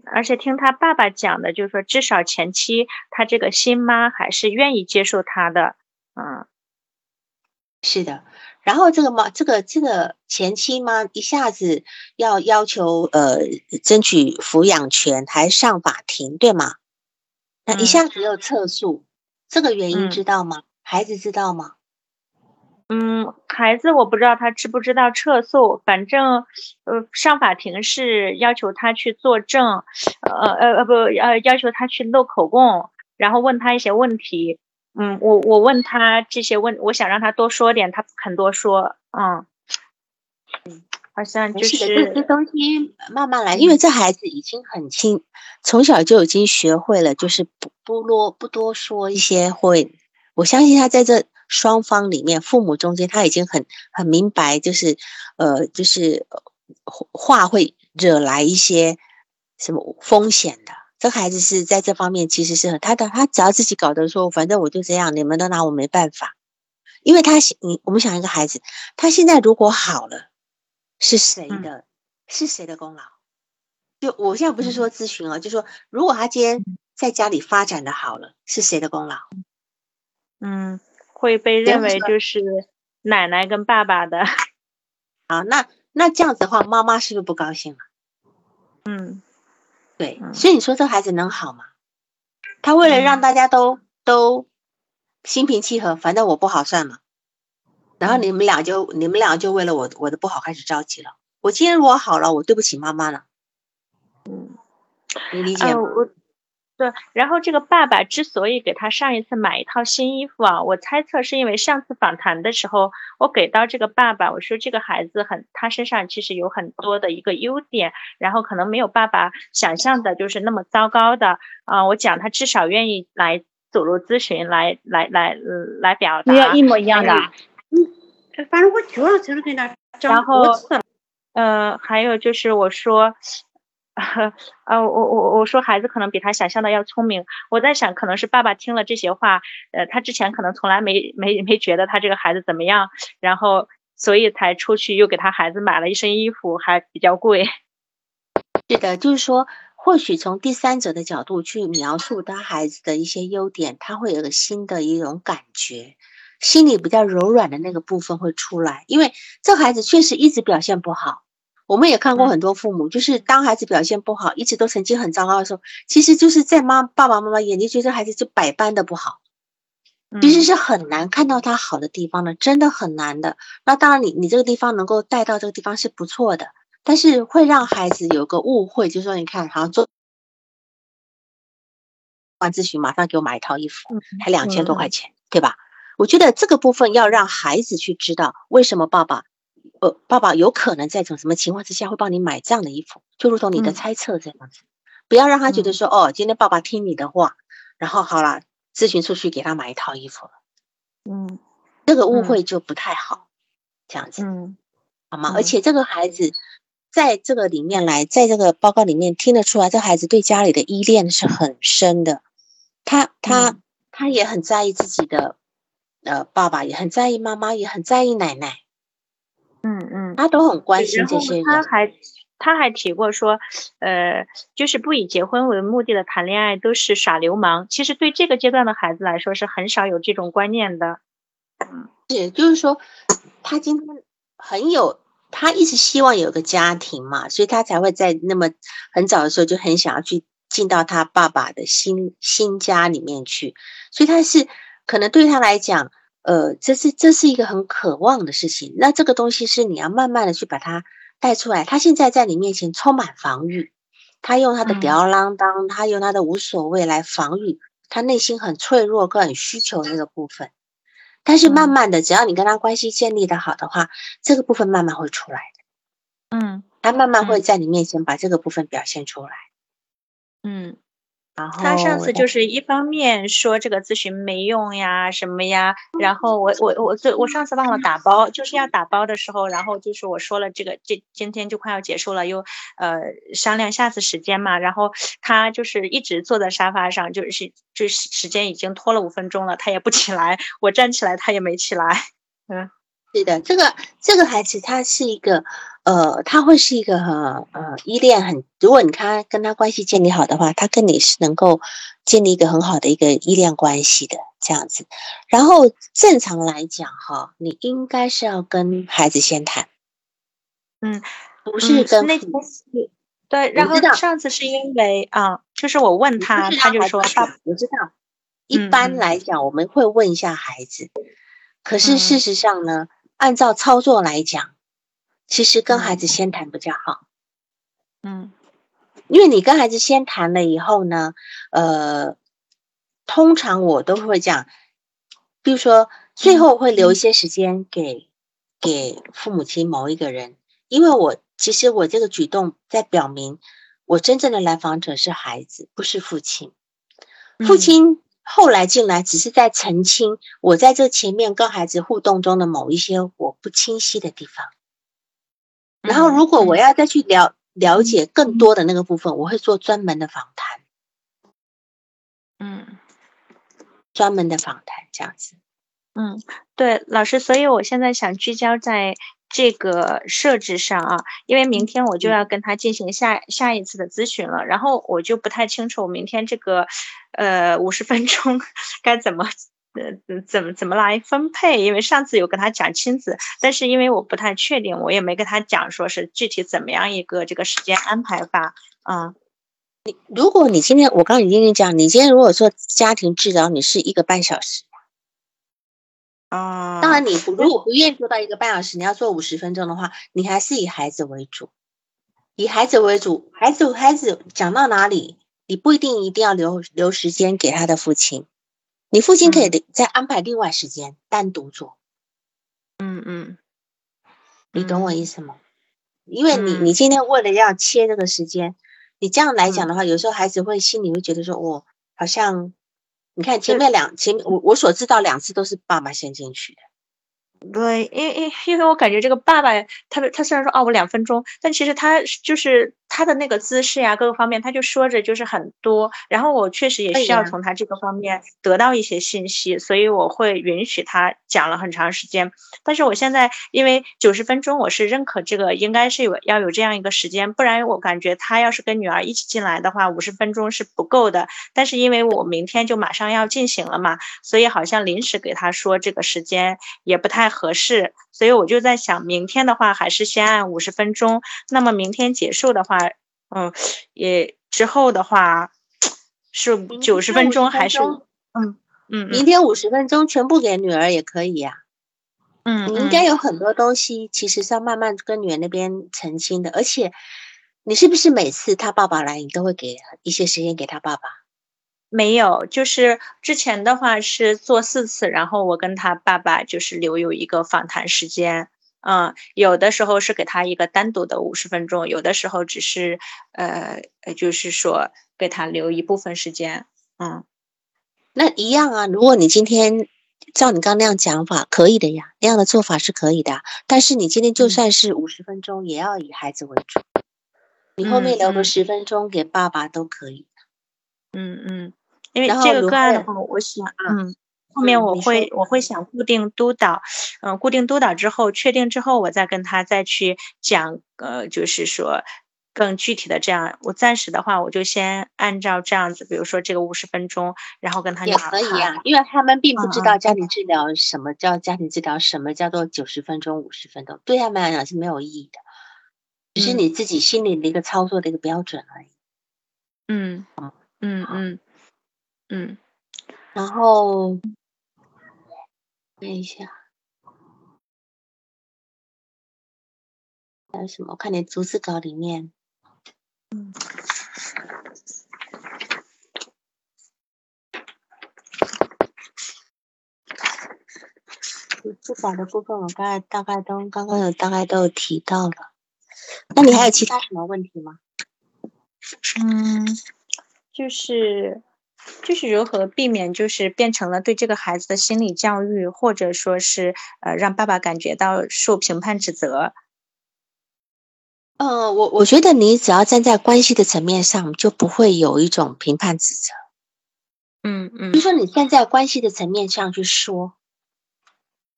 而且听他爸爸讲的，就是说至少前期他这个新妈还是愿意接受他的，嗯，是的。然后这个嘛，这个这个前妻嘛，一下子要要求呃争取抚养权，还上法庭，对吗？那一下子又撤诉，这个原因知道吗？孩子知道吗？嗯，孩子我不知道他知不知道撤诉，反正呃上法庭是要求他去作证，呃呃呃不呃要求他去录口供，然后问他一些问题。嗯，我我问他这些问，我想让他多说点，他不肯多说。嗯，嗯，好像就是这东西慢慢来，因为这孩子已经很轻，从小就已经学会了，就是不不多不多说一些会。我相信他在这双方里面，父母中间他已经很很明白，就是呃，就是话会惹来一些什么风险的。这孩子是在这方面其实是很他的，他只要自己搞得说，反正我就这样，你们都拿我没办法。因为他你我们想一个孩子，他现在如果好了，是谁的？是谁的功劳？就我现在不是说咨询哦，就说如果他今天在家里发展的好了，是谁的功劳？嗯，会被认为就是奶奶跟爸爸的。好，那那这样子的话，妈妈是不是不高兴了？嗯。对，所以你说这孩子能好吗？他为了让大家都都心平气和，反正我不好算嘛。然后你们俩就你们俩就为了我我的不好开始着急了。我今天如果好了，我对不起妈妈了。嗯，你理解吗？对，然后这个爸爸之所以给他上一次买一套新衣服啊，我猜测是因为上次访谈的时候，我给到这个爸爸，我说这个孩子很，他身上其实有很多的一个优点，然后可能没有爸爸想象的就是那么糟糕的啊。我讲他至少愿意来走路咨询，来来来来表达，没有一模一样的。嗯，反正我就要就是跟他然后，呃，还有就是我说。呃，我我我说孩子可能比他想象的要聪明。我在想，可能是爸爸听了这些话，呃，他之前可能从来没没没觉得他这个孩子怎么样，然后所以才出去又给他孩子买了一身衣服，还比较贵。是的，就是说，或许从第三者的角度去描述他孩子的一些优点，他会有个新的一种感觉，心里比较柔软的那个部分会出来。因为这孩子确实一直表现不好。我们也看过很多父母，就是当孩子表现不好，一直都成绩很糟糕的时候，其实就是在妈爸爸妈妈眼里觉得孩子就百般的不好，其实是很难看到他好的地方的，真的很难的。那当然，你你这个地方能够带到这个地方是不错的，但是会让孩子有个误会，就是说，你看，好像做完咨询马上给我买一套衣服，才两千多块钱，对吧？我觉得这个部分要让孩子去知道为什么爸爸。呃，爸爸有可能在种什么情况之下会帮你买这样的衣服，就如同你的猜测这样子，不要让他觉得说，哦，今天爸爸听你的话，然后好了，咨询出去给他买一套衣服了，嗯，这个误会就不太好，这样子，嗯，好吗？而且这个孩子在这个里面来，在这个报告里面听得出来，这孩子对家里的依恋是很深的，他他他也很在意自己的呃爸爸，也很在意妈妈，也很在意奶奶。嗯嗯，他都很关心这些。他还他还提过说，呃，就是不以结婚为目的的谈恋爱都是耍流氓。其实对这个阶段的孩子来说是很少有这种观念的。嗯，也，就是说他今天很有，他一直希望有个家庭嘛，所以他才会在那么很早的时候就很想要去进到他爸爸的新新家里面去。所以他是可能对他来讲。呃，这是这是一个很渴望的事情。那这个东西是你要慢慢的去把它带出来。他现在在你面前充满防御，他用他的吊儿郎当，他用他的无所谓来防御他内心很脆弱、跟很需求那个部分。但是慢慢的，只要你跟他关系建立的好的话，这个部分慢慢会出来的。嗯，他慢慢会在你面前把这个部分表现出来。嗯。他上次就是一方面说这个咨询没用呀什么呀，然后我我我最我上次忘了打包，就是要打包的时候，然后就是我说了这个这今天就快要结束了，又呃商量下次时间嘛，然后他就是一直坐在沙发上，就是这时间已经拖了五分钟了，他也不起来，我站起来他也没起来，嗯。是的，这个这个孩子他是一个，呃，他会是一个呃呃依恋很，如果你看跟他关系建立好的话，他跟你是能够建立一个很好的一个依恋关系的这样子。然后正常来讲哈，你应该是要跟孩子先谈，嗯，不是跟那对，然后上次是因为啊，就是我问他，他就说他我知道，一般来讲我们会问一下孩子，可是事实上呢。按照操作来讲，其实跟孩子先谈比较好。嗯，因为你跟孩子先谈了以后呢，呃，通常我都会讲，比如说最后会留一些时间给给父母亲某一个人，因为我其实我这个举动在表明，我真正的来访者是孩子，不是父亲，父亲。后来进来只是在澄清我在这前面跟孩子互动中的某一些我不清晰的地方。然后，如果我要再去了了解更多的那个部分，我会做专门的访谈。嗯，专门的访谈这样子。嗯，对，老师，所以我现在想聚焦在。这个设置上啊，因为明天我就要跟他进行下下一次的咨询了，然后我就不太清楚明天这个，呃，五十分钟该怎么，呃，怎么怎么来分配？因为上次有跟他讲亲子，但是因为我不太确定，我也没跟他讲说是具体怎么样一个这个时间安排法啊。你如果你今天我刚刚已经跟你讲，你今天如果做家庭治疗，你是一个半小时。啊，当然，你如果不愿意做到一个半小时，你要做五十分钟的话，你还是以孩子为主，以孩子为主。孩子，孩子讲到哪里，你不一定一定要留留时间给他的父亲，你父亲可以再安排另外时间单独做。嗯嗯，你懂我意思吗？因为你你今天为了要切这个时间，你这样来讲的话，有时候孩子会心里会觉得说，我好像。你看前面两前我我所知道两次都是爸爸先进去的，对，因因因为我感觉这个爸爸他他虽然说哦我两分钟，但其实他就是他的那个姿势呀，各个方面，他就说着就是很多，然后我确实也需要从他这个方面得到一些信息，所以我会允许他讲了很长时间。但是我现在因为九十分钟，我是认可这个，应该是有要有这样一个时间，不然我感觉他要是跟女儿一起进来的话，五十分钟是不够的。但是因为我明天就马上要进行了嘛，所以好像临时给他说这个时间也不太合适，所以我就在想，明天的话还是先按五十分钟。那么明天结束的话。嗯，也之后的话是九十分钟还是嗯嗯，明天五十分钟全部给女儿也可以呀。嗯，你应该有很多东西其实是要慢慢跟女儿那边澄清的，而且你是不是每次他爸爸来，你都会给一些时间给他爸爸？没有，就是之前的话是做四次，然后我跟他爸爸就是留有一个访谈时间。嗯，有的时候是给他一个单独的五十分钟，有的时候只是呃呃，就是说给他留一部分时间。嗯，那一样啊。如果你今天照你刚那样讲法，可以的呀，那样的做法是可以的。但是你今天就算是五十分钟，也要以孩子为主。你后面留个十分钟给爸爸都可以。嗯嗯，因为这个个案的话，我想嗯。后面我会我会想固定督导，嗯，固定督导之后确定之后，我再跟他再去讲，呃，就是说更具体的这样。我暂时的话，我就先按照这样子，比如说这个五十分钟，然后跟他也可以啊，因为他们并不知道家庭治疗什么叫家庭治疗，什么叫做九十分钟、五十分钟，对他们来讲是没有意义的，只是你自己心里的一个操作的一个标准而已。嗯嗯嗯嗯，然后。看一下，还有什么？我看你逐字稿里面，嗯，逐字稿的部分，我刚才大概都刚刚有大概都有提到了。那你还有其他什么问题吗？嗯，就是。就是如何避免，就是变成了对这个孩子的心理教育，或者说是呃让爸爸感觉到受评判指责。呃，我我觉得你只要站在关系的层面上，就不会有一种评判指责。嗯嗯，就说你站在关系的层面上去说，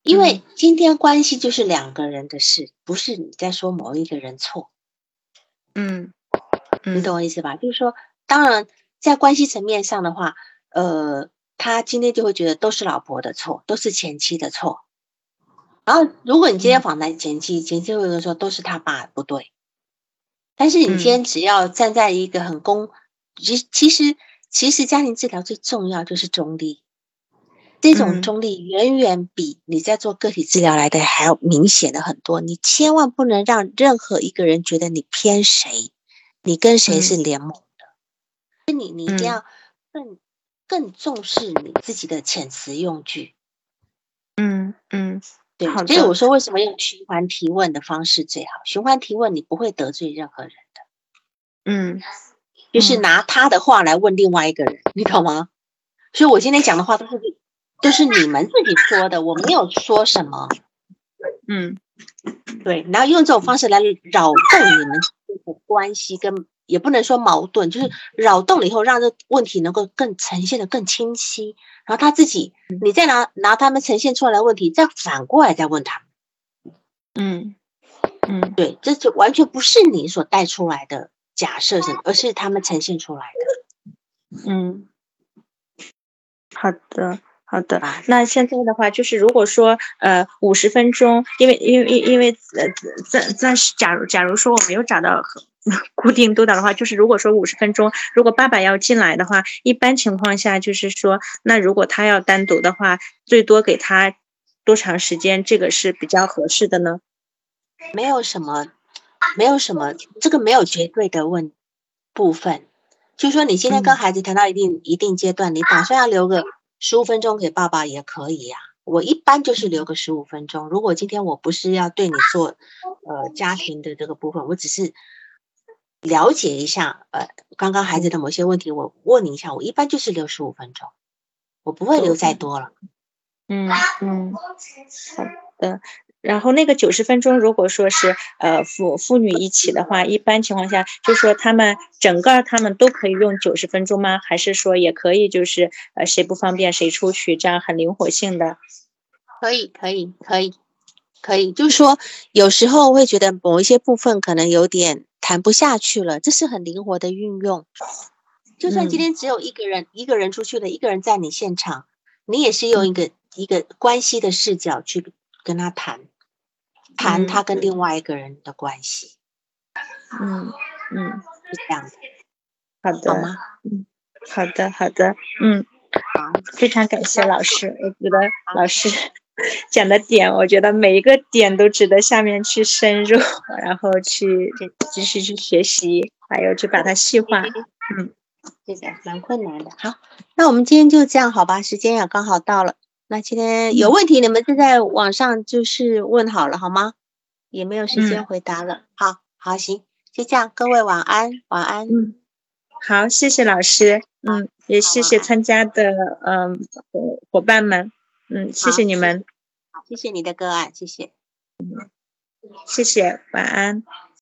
因为今天关系就是两个人的事，不是你在说某一个人错。嗯，你懂我意思吧？就是说，当然。在关系层面上的话，呃，他今天就会觉得都是老婆的错，都是前妻的错。然后，如果你今天访谈前妻，前妻会说都是他爸不对。但是你今天只要站在一个很公，其其实其实家庭治疗最重要就是中立，这种中立远远比你在做个体治疗来的还要明显的很多。你千万不能让任何一个人觉得你偏谁，你跟谁是联盟。你你一定要更更重视你自己的遣词用句。嗯嗯，对。所以我说，为什么用循环提问的方式最好？循环提问，你不会得罪任何人的。嗯，就是拿他的话来问另外一个人，你懂吗？所以我今天讲的话都是都是你们自己说的，我没有说什么。嗯，对。然后用这种方式来扰动你们的关系跟。也不能说矛盾，就是扰动了以后，让这问题能够更呈现的更清晰。然后他自己，你再拿拿他们呈现出来的问题，再反过来再问他们。嗯嗯，对，这就完全不是你所带出来的假设什么，而是他们呈现出来的。嗯，好的好的。那现在的话，就是如果说呃五十分钟，因为因为因为呃暂暂时，假如假如说我没有找到。固定督导的话，就是如果说五十分钟，如果爸爸要进来的话，一般情况下就是说，那如果他要单独的话，最多给他多长时间，这个是比较合适的呢？没有什么，没有什么，这个没有绝对的问部分。就说你今天跟孩子谈到一定一定阶段，你打算要留个十五分钟给爸爸也可以呀。我一般就是留个十五分钟。如果今天我不是要对你做呃家庭的这个部分，我只是。了解一下，呃，刚刚孩子的某些问题，我问你一下，我一般就是六十五分钟，我不会留再多了。嗯嗯，好的。然后那个九十分钟，如果说是呃父父女一起的话，一般情况下就说他们整个他们都可以用九十分钟吗？还是说也可以就是呃谁不方便谁出去，这样很灵活性的？可以，可以，可以，可以，就是说有时候会觉得某一些部分可能有点谈不下去了，这是很灵活的运用。就算今天只有一个人，一个人出去了，一个人在你现场，你也是用一个一个关系的视角去跟他谈。谈他跟另外一个人的关系，嗯嗯，是这样的，好的，好吗？嗯，好的好的，嗯，好，非常感谢老师，我觉得老师 讲的点，我觉得每一个点都值得下面去深入，然后去继续去学习，还有去把它细化，嗯，这个蛮困难的。好，那我们今天就这样，好吧？时间也刚好到了。那今天有问题，你们就在网上就是问好了，好吗？也没有时间回答了。好，好，行，就这样，各位晚安，晚安。嗯，好，谢谢老师。嗯，也谢谢参加的嗯伙伙伴们。嗯，谢谢你们。好，谢谢你的个案，谢谢。嗯，谢谢，晚安。